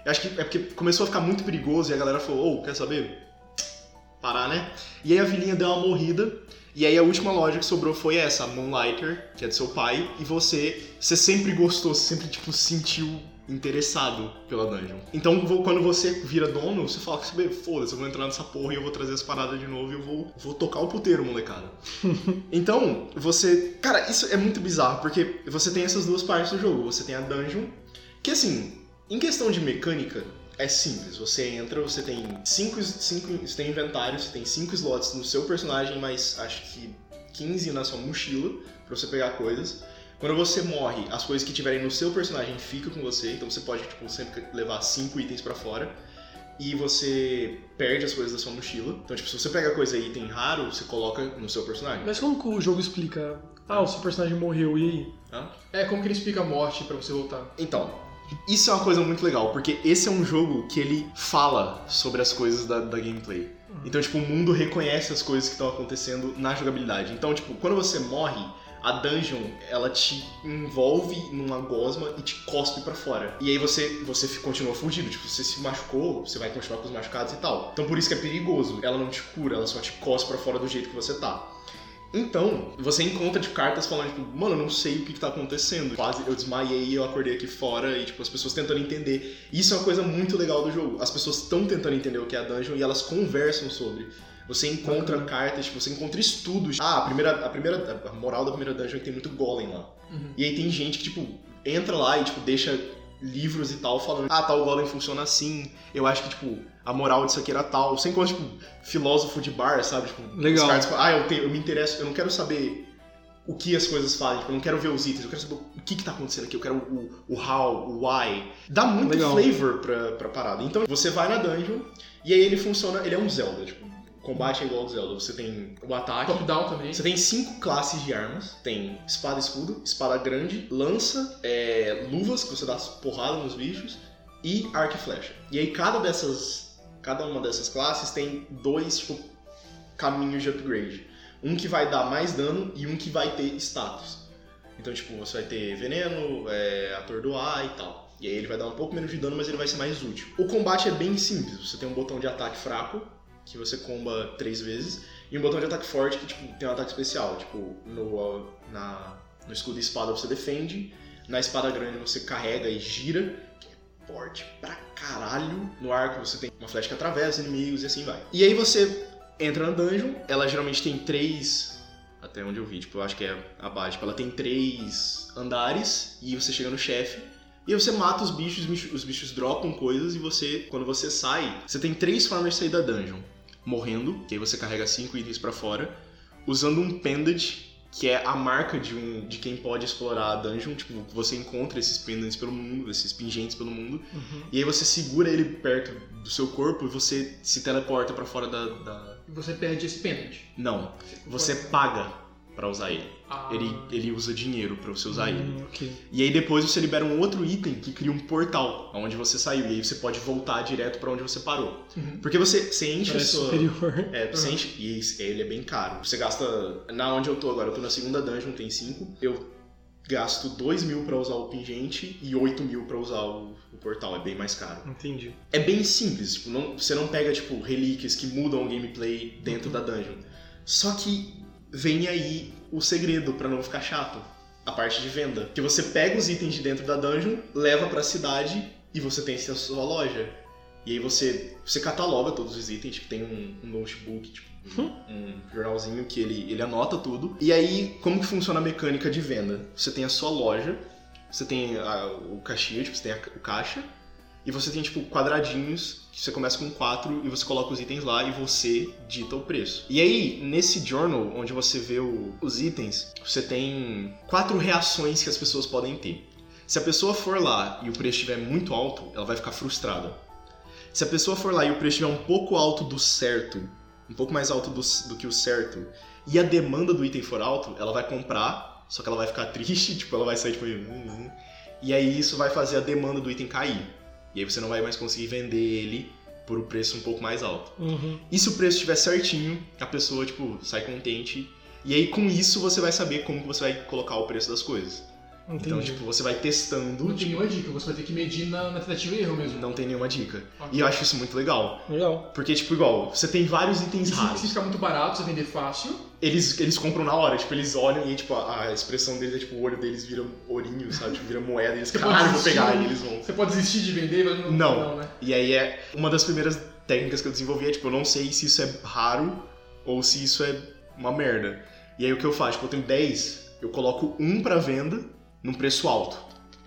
Eu acho que é porque começou a ficar muito perigoso e a galera falou, ô, quer saber? Parar, né? E aí a vilinha deu uma morrida, e aí a última loja que sobrou foi essa, a Moonlighter, que é do seu pai, e você, você sempre gostou, você sempre, tipo, se sentiu interessado pela dungeon. Então, quando você vira dono, você fala, quer saber, foda-se, eu vou entrar nessa porra e eu vou trazer as paradas de novo e eu vou, vou tocar o puteiro, molecada. então, você... Cara, isso é muito bizarro, porque você tem essas duas partes do jogo. Você tem a dungeon, que assim, em questão de mecânica, é simples. Você entra, você tem cinco, cinco você tem inventário, você tem cinco slots no seu personagem, mas acho que 15 na sua mochila pra você pegar coisas. Quando você morre, as coisas que tiverem no seu personagem ficam com você, então você pode tipo, sempre levar cinco itens pra fora. E você perde as coisas da sua mochila. Então, tipo, se você pega coisa e item raro, você coloca no seu personagem. Mas como que o jogo explica? Ah, o seu personagem morreu, e aí? Hã? É como que ele explica a morte pra você voltar. Então, isso é uma coisa muito legal, porque esse é um jogo que ele fala sobre as coisas da, da gameplay. Então, tipo, o mundo reconhece as coisas que estão acontecendo na jogabilidade. Então, tipo, quando você morre, a dungeon, ela te envolve numa gosma e te cospe pra fora. E aí você, você continua fugido. Tipo, você se machucou, você vai continuar com os machucados e tal. Então, por isso que é perigoso. Ela não te cura, ela só te cospe pra fora do jeito que você tá. Então, você encontra tipo, cartas falando, tipo, mano, eu não sei o que, que tá acontecendo. Quase eu desmaiei eu acordei aqui fora e, tipo, as pessoas tentando entender. Isso é uma coisa muito legal do jogo. As pessoas estão tentando entender o que é a dungeon e elas conversam sobre. Você encontra cartas, tipo, você encontra estudos. Ah, a primeira, a primeira. A moral da primeira dungeon é que tem muito golem lá. Uhum. E aí tem gente que, tipo, entra lá e, tipo, deixa livros e tal, falando, ah, tal golem funciona assim, eu acho que, tipo, a moral disso aqui era tal. Você encontra, tipo, filósofo de bar, sabe? Tipo, Legal. os caras, tipo, ah, eu, tenho, eu me interesso, eu não quero saber o que as coisas fazem, tipo, eu não quero ver os itens, eu quero saber o que que tá acontecendo aqui, eu quero o, o how, o why. Dá muito Legal. flavor pra, pra parada. Então, você vai na dungeon, e aí ele funciona, ele é um Zelda, tipo, o combate é igual ao Zelda, você tem o ataque, Top-down também. você tem cinco classes de armas. Tem espada escudo, espada grande, lança, é, luvas, que você dá porrada nos bichos, e arco e flecha. E aí cada dessas. Cada uma dessas classes tem dois, tipo, caminhos de upgrade. Um que vai dar mais dano e um que vai ter status. Então, tipo, você vai ter veneno, é, atordoar e tal. E aí ele vai dar um pouco menos de dano, mas ele vai ser mais útil. O combate é bem simples. Você tem um botão de ataque fraco, que você comba três vezes, e um botão de ataque forte que tipo, tem um ataque especial. Tipo, no, na, no escudo e espada você defende, na espada grande você carrega e gira, que é forte pra caralho. No arco você tem uma flecha que atravessa inimigos e assim vai. E aí você entra na dungeon, ela geralmente tem três. Até onde eu vi, tipo, eu acho que é a base. Tipo, ela tem três andares e você chega no chefe. E você mata os bichos, os bichos, os bichos dropam coisas e você, quando você sai, você tem três formas de sair da dungeon. Morrendo, que aí você carrega cinco itens pra fora, usando um pendant, que é a marca de, um, de quem pode explorar a dungeon. Tipo, você encontra esses pendants pelo mundo, esses pingentes pelo mundo, Uhum. e aí você segura ele perto do seu corpo e você se teleporta pra fora da- da, Você perde esse pendant. não, você paga pra usar ele. Ele, ele usa dinheiro pra você usar ele. Hum, ok. E aí depois você libera um outro item que cria um portal onde você saiu. E aí você pode voltar direto pra onde você parou. Uhum. Porque você, você enche a Parece sua. superior. É, você enche. E ele é bem caro. Você gasta. Na onde eu tô agora, eu tô na segunda dungeon, tem 5. Eu gasto 2 mil pra usar o pingente e 8 mil pra usar o, o portal. É bem mais caro. Entendi. É bem simples, tipo, não- você não pega, tipo, relíquias que mudam o gameplay dentro da dungeon. Só que vem aí o segredo pra não ficar chato. A parte de venda. Que você pega os itens de dentro da dungeon, leva pra cidade e você tem a sua loja. E aí você, você cataloga todos os itens, tipo, tem um, um notebook, tipo, um jornalzinho que ele, ele anota tudo. E aí, como que funciona a mecânica de venda? Você tem a sua loja, você tem a- o caixinha, tipo, você tem a- o caixa, e você tem, tipo, quadradinhos, que você começa com quatro e você coloca os itens lá e você dita o preço. E aí, nesse journal, onde você vê o- os itens, você tem quatro reações que as pessoas podem ter. Se a pessoa for lá e o preço estiver muito alto, ela vai ficar frustrada. Se a pessoa for lá e o preço estiver um pouco alto do certo, um pouco mais alto do, do que o certo, e a demanda do item for alto, ela vai comprar, só que ela vai ficar triste, tipo, ela vai sair tipo, "Hum, hum", e aí isso vai fazer a demanda do item cair. E aí você não vai mais conseguir vender ele por um preço um pouco mais alto. Uhum. E se o preço estiver certinho, a pessoa, tipo, sai contente. E aí com isso você vai saber como que você vai colocar o preço das coisas. Entendi. Então, tipo, você vai testando, Não tem tipo, nenhuma dica, você vai ter que medir na, na tentativa e erro mesmo. não tem nenhuma dica. Ok. E eu acho isso muito legal. Legal. Porque, tipo, igual, você tem vários itens E se, raros. se ficar muito barato, você vender fácil. Eles, eles compram na hora, tipo, eles olham e tipo, a, a expressão deles é tipo, o olho deles vira ourinho, sabe? Tipo, vira moeda e eles, Você caralho, pode vou pegar, desistir. e eles vão. Você pode desistir de vender, mas não, Não. não né? E aí é uma das primeiras técnicas que eu desenvolvi é, tipo, eu não sei se isso é raro ou se isso é uma merda. E aí o que eu faço? Tipo, eu tenho 10, eu coloco um pra venda num preço alto.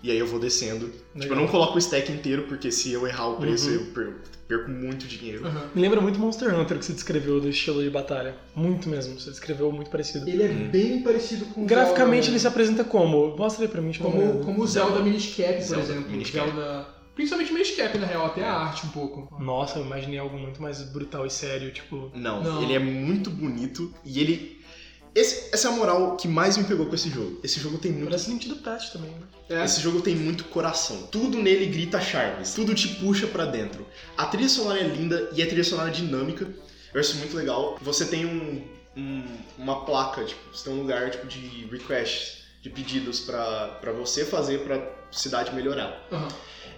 E aí eu vou descendo. Tipo, eu Legal. não coloco o stack inteiro, porque se eu errar o preço, Uhum. eu per- perco muito dinheiro. Aham. Me lembra muito Monster Hunter que você descreveu do estilo de batalha. Muito mesmo, você descreveu muito parecido. Ele é Hum. bem parecido com o Graficamente Zelda, ele se apresenta como? Mostra aí pra mim. Como, olhada. como o Zelda Minish Cap, por Zelda exemplo. Minish Cap. Zelda. Principalmente Minish Cap, na real, até a arte um pouco. Nossa, eu imaginei algo muito mais brutal e sério, tipo... Não, Não. ele é muito bonito e ele. Esse- essa é a moral que mais me pegou com esse jogo. Esse jogo tem muito. Parece Link do Past também, né? É. Esse jogo tem muito coração. Tudo nele grita Charles. Tudo te puxa pra dentro. A trilha sonora é linda e a trilha sonora é dinâmica. Eu acho muito legal. Você tem um, um- uma placa, tipo, você tem um lugar tipo, de requests, de pedidos pra, pra você fazer pra cidade melhorar. Aham.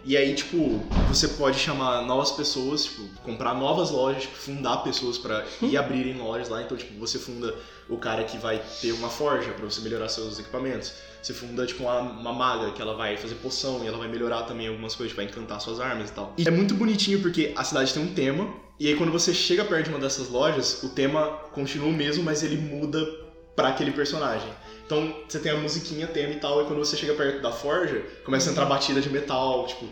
E aí, tipo, você pode chamar novas pessoas, tipo, comprar novas lojas, tipo, fundar pessoas pra ir abrirem lojas lá. Então, tipo, você funda o cara que vai ter uma forja pra você melhorar seus equipamentos. Você funda, tipo, uma, uma maga que ela vai fazer poção e ela vai melhorar também algumas coisas, tipo, vai encantar suas armas e tal. E é muito bonitinho porque a cidade tem um tema, e aí quando você chega perto de uma dessas lojas, o tema continua o mesmo, mas ele muda pra aquele personagem. Então você tem a musiquinha, tema e tal, e quando você chega perto da forja, começa a entrar batida de metal, tipo,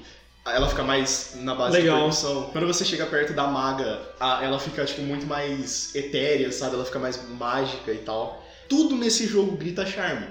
ela fica mais na base Legal. de percussão. Quando você chega perto da maga, a- ela fica, tipo, muito mais etérea, sabe? Ela fica mais mágica e tal. Tudo nesse jogo grita charme.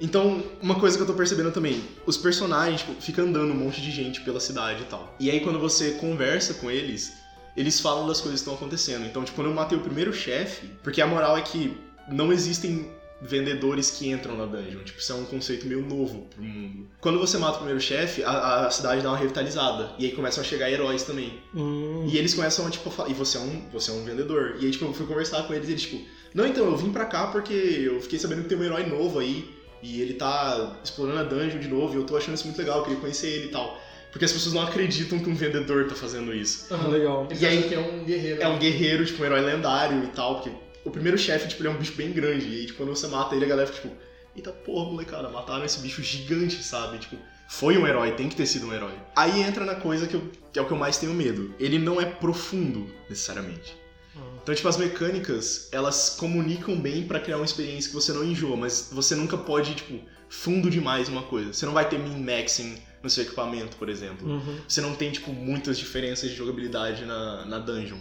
Então, uma coisa que eu tô percebendo também, os personagens, tipo, fica andando um monte de gente pela cidade e tal. E aí quando você conversa com eles, eles falam das coisas que estão acontecendo. Então, tipo, quando eu matei o primeiro chefe, porque a moral é que não existem vendedores que entram na dungeon. Tipo, isso é um conceito meio novo pro mundo. Quando você mata o primeiro chefe, a, a cidade dá uma revitalizada. E aí começam a chegar heróis também. Hum, E eles começam a, tipo, falar, e você é um, você é um vendedor. E aí, tipo, eu fui conversar com eles e eles, tipo, não, então, eu vim pra cá porque eu fiquei sabendo que tem um herói novo aí, e ele tá explorando a dungeon de novo, e eu tô achando isso muito legal, eu queria conhecer ele e tal. Porque as pessoas não acreditam que um vendedor tá fazendo isso. Aham. legal. Eles E aí- que é um guerreiro. É um guerreiro, tipo, um herói lendário e tal, porque o primeiro chefe, tipo, ele é um bicho bem grande, e aí, tipo, quando você mata ele, a galera fica, tipo, eita porra, molecada, mataram esse bicho gigante, sabe? Tipo, foi um herói, tem que ter sido um herói. Aí entra na coisa que, eu- que é o que eu mais tenho medo. Ele não é profundo, necessariamente. Hum. Então, tipo, as mecânicas, elas comunicam bem pra criar uma experiência que você não enjoa, mas você nunca pode, tipo, fundo demais uma coisa. Você não vai ter min-maxing no seu equipamento, por exemplo. Uhum. Você não tem, tipo, muitas diferenças de jogabilidade na, na dungeon.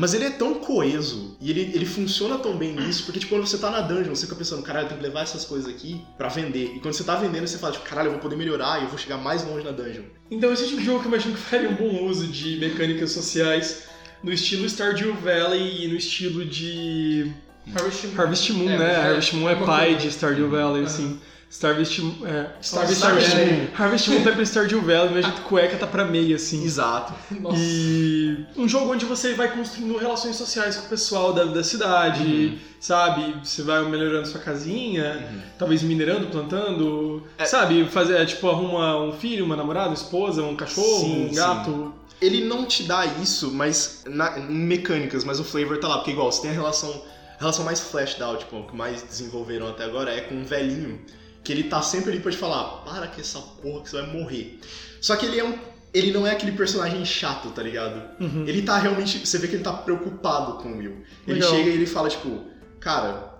Mas ele é tão coeso e ele, ele funciona tão bem nisso, porque, tipo, quando você tá na dungeon, você fica pensando, caralho, eu tenho que levar essas coisas aqui pra vender. E quando você tá vendendo, você fala, tipo, caralho, eu vou poder melhorar e eu vou chegar mais longe na dungeon. Então esse tipo de jogo que eu imagino que faria um bom uso de mecânicas sociais no estilo Stardew Valley e no estilo de Harvest Moon. Harvest Moon, É, né? é, Harvest Moon é é pai de Stardew Valley, Aham. assim. Starvest Moon. É. Starvest Harvest. Moon. Harvest Moon tá pra Stardew Valley, mas a cueca tá pra meia, assim. Exato. Nossa. E um jogo onde você vai construindo relações sociais com o pessoal da, da cidade, sabe? Você vai melhorando sua casinha, talvez minerando, plantando, É. sabe? Fazer, tipo, arruma um filho, uma namorada, uma esposa, um cachorro, Sim, um sim. gato. Ele não te dá isso, mas na, em mecânicas, mas o flavor tá lá, porque igual, você tem a relação, a relação mais fleshed out, tipo, que mais desenvolveram até agora é com um velhinho, que ele tá sempre ali pra te falar, para com essa porra que você vai morrer. Só que ele é um ele não é aquele personagem chato, tá ligado? Uhum. Ele tá realmente. Você vê que ele tá preocupado com o Will. Ele Legal. chega e ele fala, tipo, cara,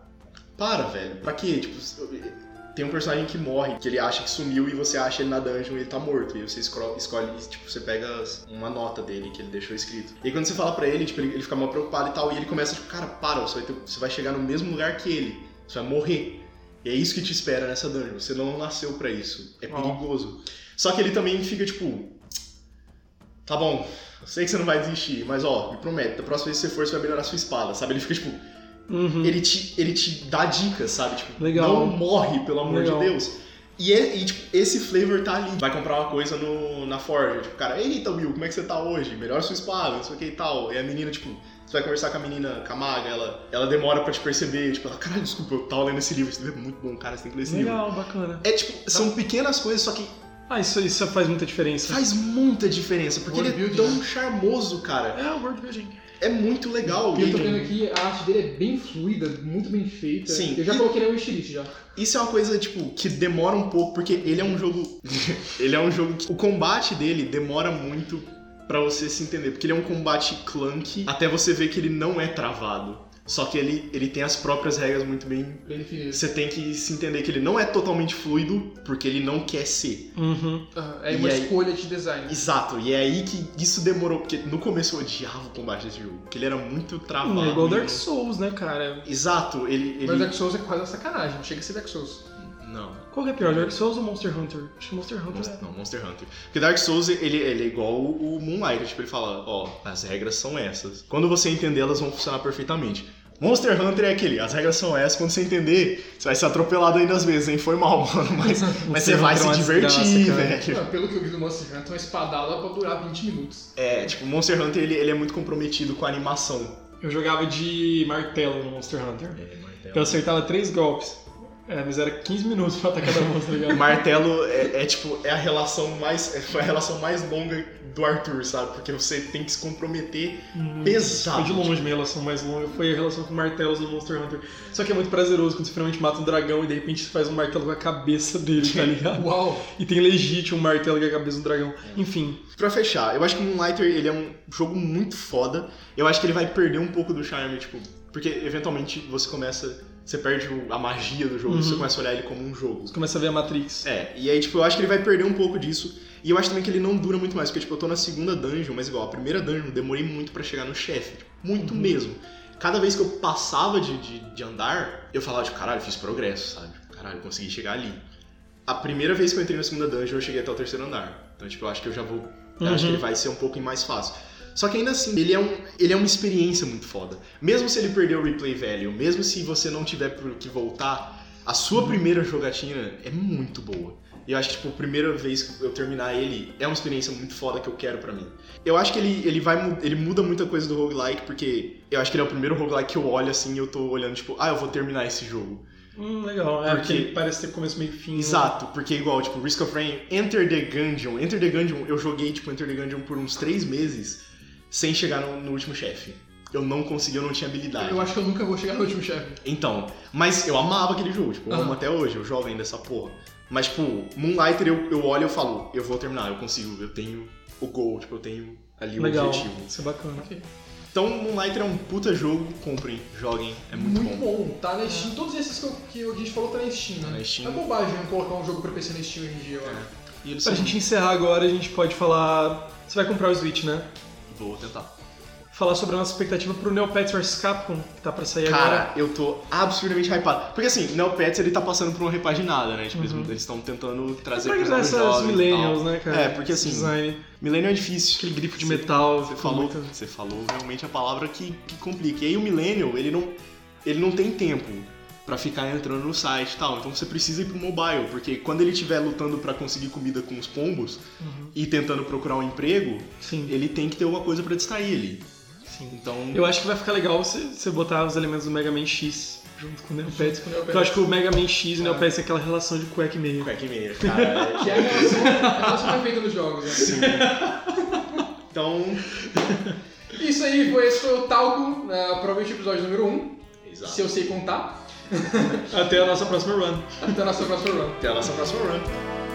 para, velho. Pra quê? Tipo, tem um personagem que morre, que ele acha que sumiu e você acha ele na dungeon e ele tá morto. E você escro- escolhe, tipo, você pega uma nota dele que ele deixou escrito. E aí quando você fala pra ele, tipo, ele, ele fica mal preocupado e tal. E ele começa, tipo, cara, para, você vai, ter- você vai chegar no mesmo lugar que ele. Você vai morrer. É isso que te espera nessa dungeon. Você não nasceu pra isso. É perigoso. Só que ele também fica, tipo, tá bom, eu sei que você não vai desistir, mas ó, me promete, da próxima vez que você for, você vai melhorar a sua espada, sabe? Ele fica, tipo, Uhum. ele te, ele te dá dicas, sabe? Tipo, Legal. não morre, pelo amor Legal. de Deus. E, é- e, tipo, esse flavor tá ali. Vai comprar uma coisa no, na Forge, tipo, cara, eita, Will, como é que você tá hoje? Melhora sua espada, não sei o que e tal. E a menina, tipo, você vai conversar com a menina, com a maga, ela, ela demora pra te perceber, tipo, ela, caralho, desculpa, eu tava lendo esse livro, esse livro é muito bom, cara, você tem que ler esse livro. Legal, bacana. É tipo, são pequenas coisas, só que Ah, isso, isso faz muita diferença. faz muita diferença, porque ele é World tão building, charmoso, cara. É o world building. É muito legal. E eu tô vendo aqui, a arte dele é bem fluida, muito bem feita. Sim. Eu já E- coloquei na wishlist já. Isso é uma coisa, tipo, que demora um pouco, porque ele é um jogo. ele é um jogo que. O combate dele demora muito pra você se entender. Porque ele é um combate clunky até você ver que ele não é travado. Só que ele, ele tem as próprias regras muito bem. Você tem que se entender que ele não é totalmente fluido, porque ele não quer ser. Uhum. Ah, é E uma aí- escolha de design. Exato, e é aí que isso demorou, porque no começo eu odiava o combate desse jogo, porque ele era muito travado. É igual Dark Souls, né, cara? Exato, ele. ele... Mas Dark Souls é quase uma sacanagem, não chega a ser Dark Souls. Não. Qual que é pior, Dark Souls ou Monster Hunter? Acho que Monster Hunter Monster, é. não, Monster Hunter. Porque Dark Souls, ele, ele é igual o Moonlight, tipo, ele fala, ó, as regras são essas. Quando você entender, elas vão funcionar perfeitamente. Monster Hunter é aquele, as regras são essas, quando você entender, você vai ser atropelado ainda às vezes, hein? Foi mal, mano, mas, mas você vai é se divertir, velho. Ah, pelo que eu vi do Monster Hunter, uma espadada pode durar 20 minutos. É, tipo, Monster Hunter, ele, ele é muito comprometido com a animação. Eu jogava de martelo no Monster Hunter. É, Eu acertava três golpes. É, mas era 15 minutos pra atacar cada monstro, tá O ligado? martelo é, é, tipo, é a relação mais. é, Foi a relação mais longa do Arthur, sabe? Porque você tem que se comprometer Uhum. pesado. Foi de longe minha relação mais longa, foi a relação com martelos no Monster Hunter. Só que é muito prazeroso quando você finalmente mata um dragão e de repente você faz um martelo com a cabeça dele, tá ligado? Uau! E tem legítimo um martelo com a cabeça do dragão. Enfim, Pra fechar, eu acho que Moonlighter ele é um jogo muito foda. Eu acho que ele vai perder um pouco do charme, tipo, porque eventualmente você começa, você perde a magia do jogo, Uhum. você começa a olhar ele como um jogo. você começa a ver a Matrix. É, e aí tipo, eu acho que ele vai perder um pouco disso. E eu acho também que ele não dura muito mais, porque tipo, eu tô na segunda dungeon, mas igual, a primeira dungeon demorei muito pra chegar no chefe, tipo, muito mesmo. Cada vez que eu passava de, de, de andar, eu falava, tipo, caralho, fiz progresso, sabe? Caralho, consegui chegar ali. A primeira vez que eu entrei na segunda dungeon, eu cheguei até o terceiro andar. Então, tipo, eu acho que eu já vou. Eu acho que Uhum. ele vai ser um pouquinho mais fácil. Só que ainda assim, ele é, um, ele é uma experiência muito foda. Mesmo se ele perder o replay value, mesmo se você não tiver que voltar, a sua primeira jogatina é muito boa. E eu acho que, tipo, a primeira vez que eu terminar ele é uma experiência muito foda que eu quero pra mim. Eu acho que ele, ele vai ele muda muita coisa do roguelike, porque eu acho que ele é o primeiro roguelike que eu olho assim e eu tô olhando, tipo, ah, eu vou terminar esse jogo. Hum, legal. É, porque, parece ter começo, meio fim. né? Exato, porque igual, tipo, Risk of Rain, Enter the Gungeon. Enter the Gungeon, eu joguei, tipo, Enter the Gungeon por uns três meses sem chegar no, no último chefe. Eu não consegui, eu não tinha habilidade. Eu acho que eu nunca vou chegar no último chefe. Então, mas eu amava aquele jogo, tipo, eu amo até hoje, eu jogo ainda essa porra. Mas, tipo, Moonlighter eu, eu olho e eu falo, eu vou terminar, eu consigo, eu tenho o goal, tipo, eu tenho ali o Legal. objetivo. Isso é bacana. Então, Moonlighter é um puta jogo, comprem, joguem, é muito, Muito bom. Tá na Steam. Todos esses que, eu- que a gente falou tá na Steam, Tá né? na Steam. É bobagem não colocar um jogo pra PC na Steam hoje em dia, eu É. acho. E eles Pra são... gente encerrar agora, a gente pode falar. Você vai comprar o Switch, né? Vou tentar. Falar sobre a nossa expectativa pro Neopets vs Capcom, que tá pra sair agora. Cara, eu tô absurdamente hypado. Porque assim, Neopets ele tá passando por uma repaginada, né? Tipo, Uhum. eles estão tentando trazer mais essas millennials, né, cara? É, porque Esse assim, Design, Millennial é difícil. aquele grifo de Você- metal. Você falou, muita- você falou realmente a palavra que, que complica. E aí o Millennial, ele não, ele não tem tempo pra ficar entrando no site e tal. Então você precisa ir pro mobile, porque quando ele estiver lutando pra conseguir comida com os pombos Uhum. e tentando procurar um emprego, Sim, ele tem que ter alguma coisa pra distrair ele. sim. Então, Eu acho que vai ficar legal você, você botar os elementos do Mega Man X junto com o Neopets. Com o Neopets. Porque eu acho que o Mega Man X e o Neopets é aquela relação de cueca e meia. Quack meia, cara. Que é a relação, a relação perfeita dos jogos, né? Sim. Então, Isso aí, foi, esse foi o Talco, né, provavelmente o episódio número 1, exato. se eu sei contar. Até a nossa próxima run. Até a nossa próxima run. Até a nossa próxima run.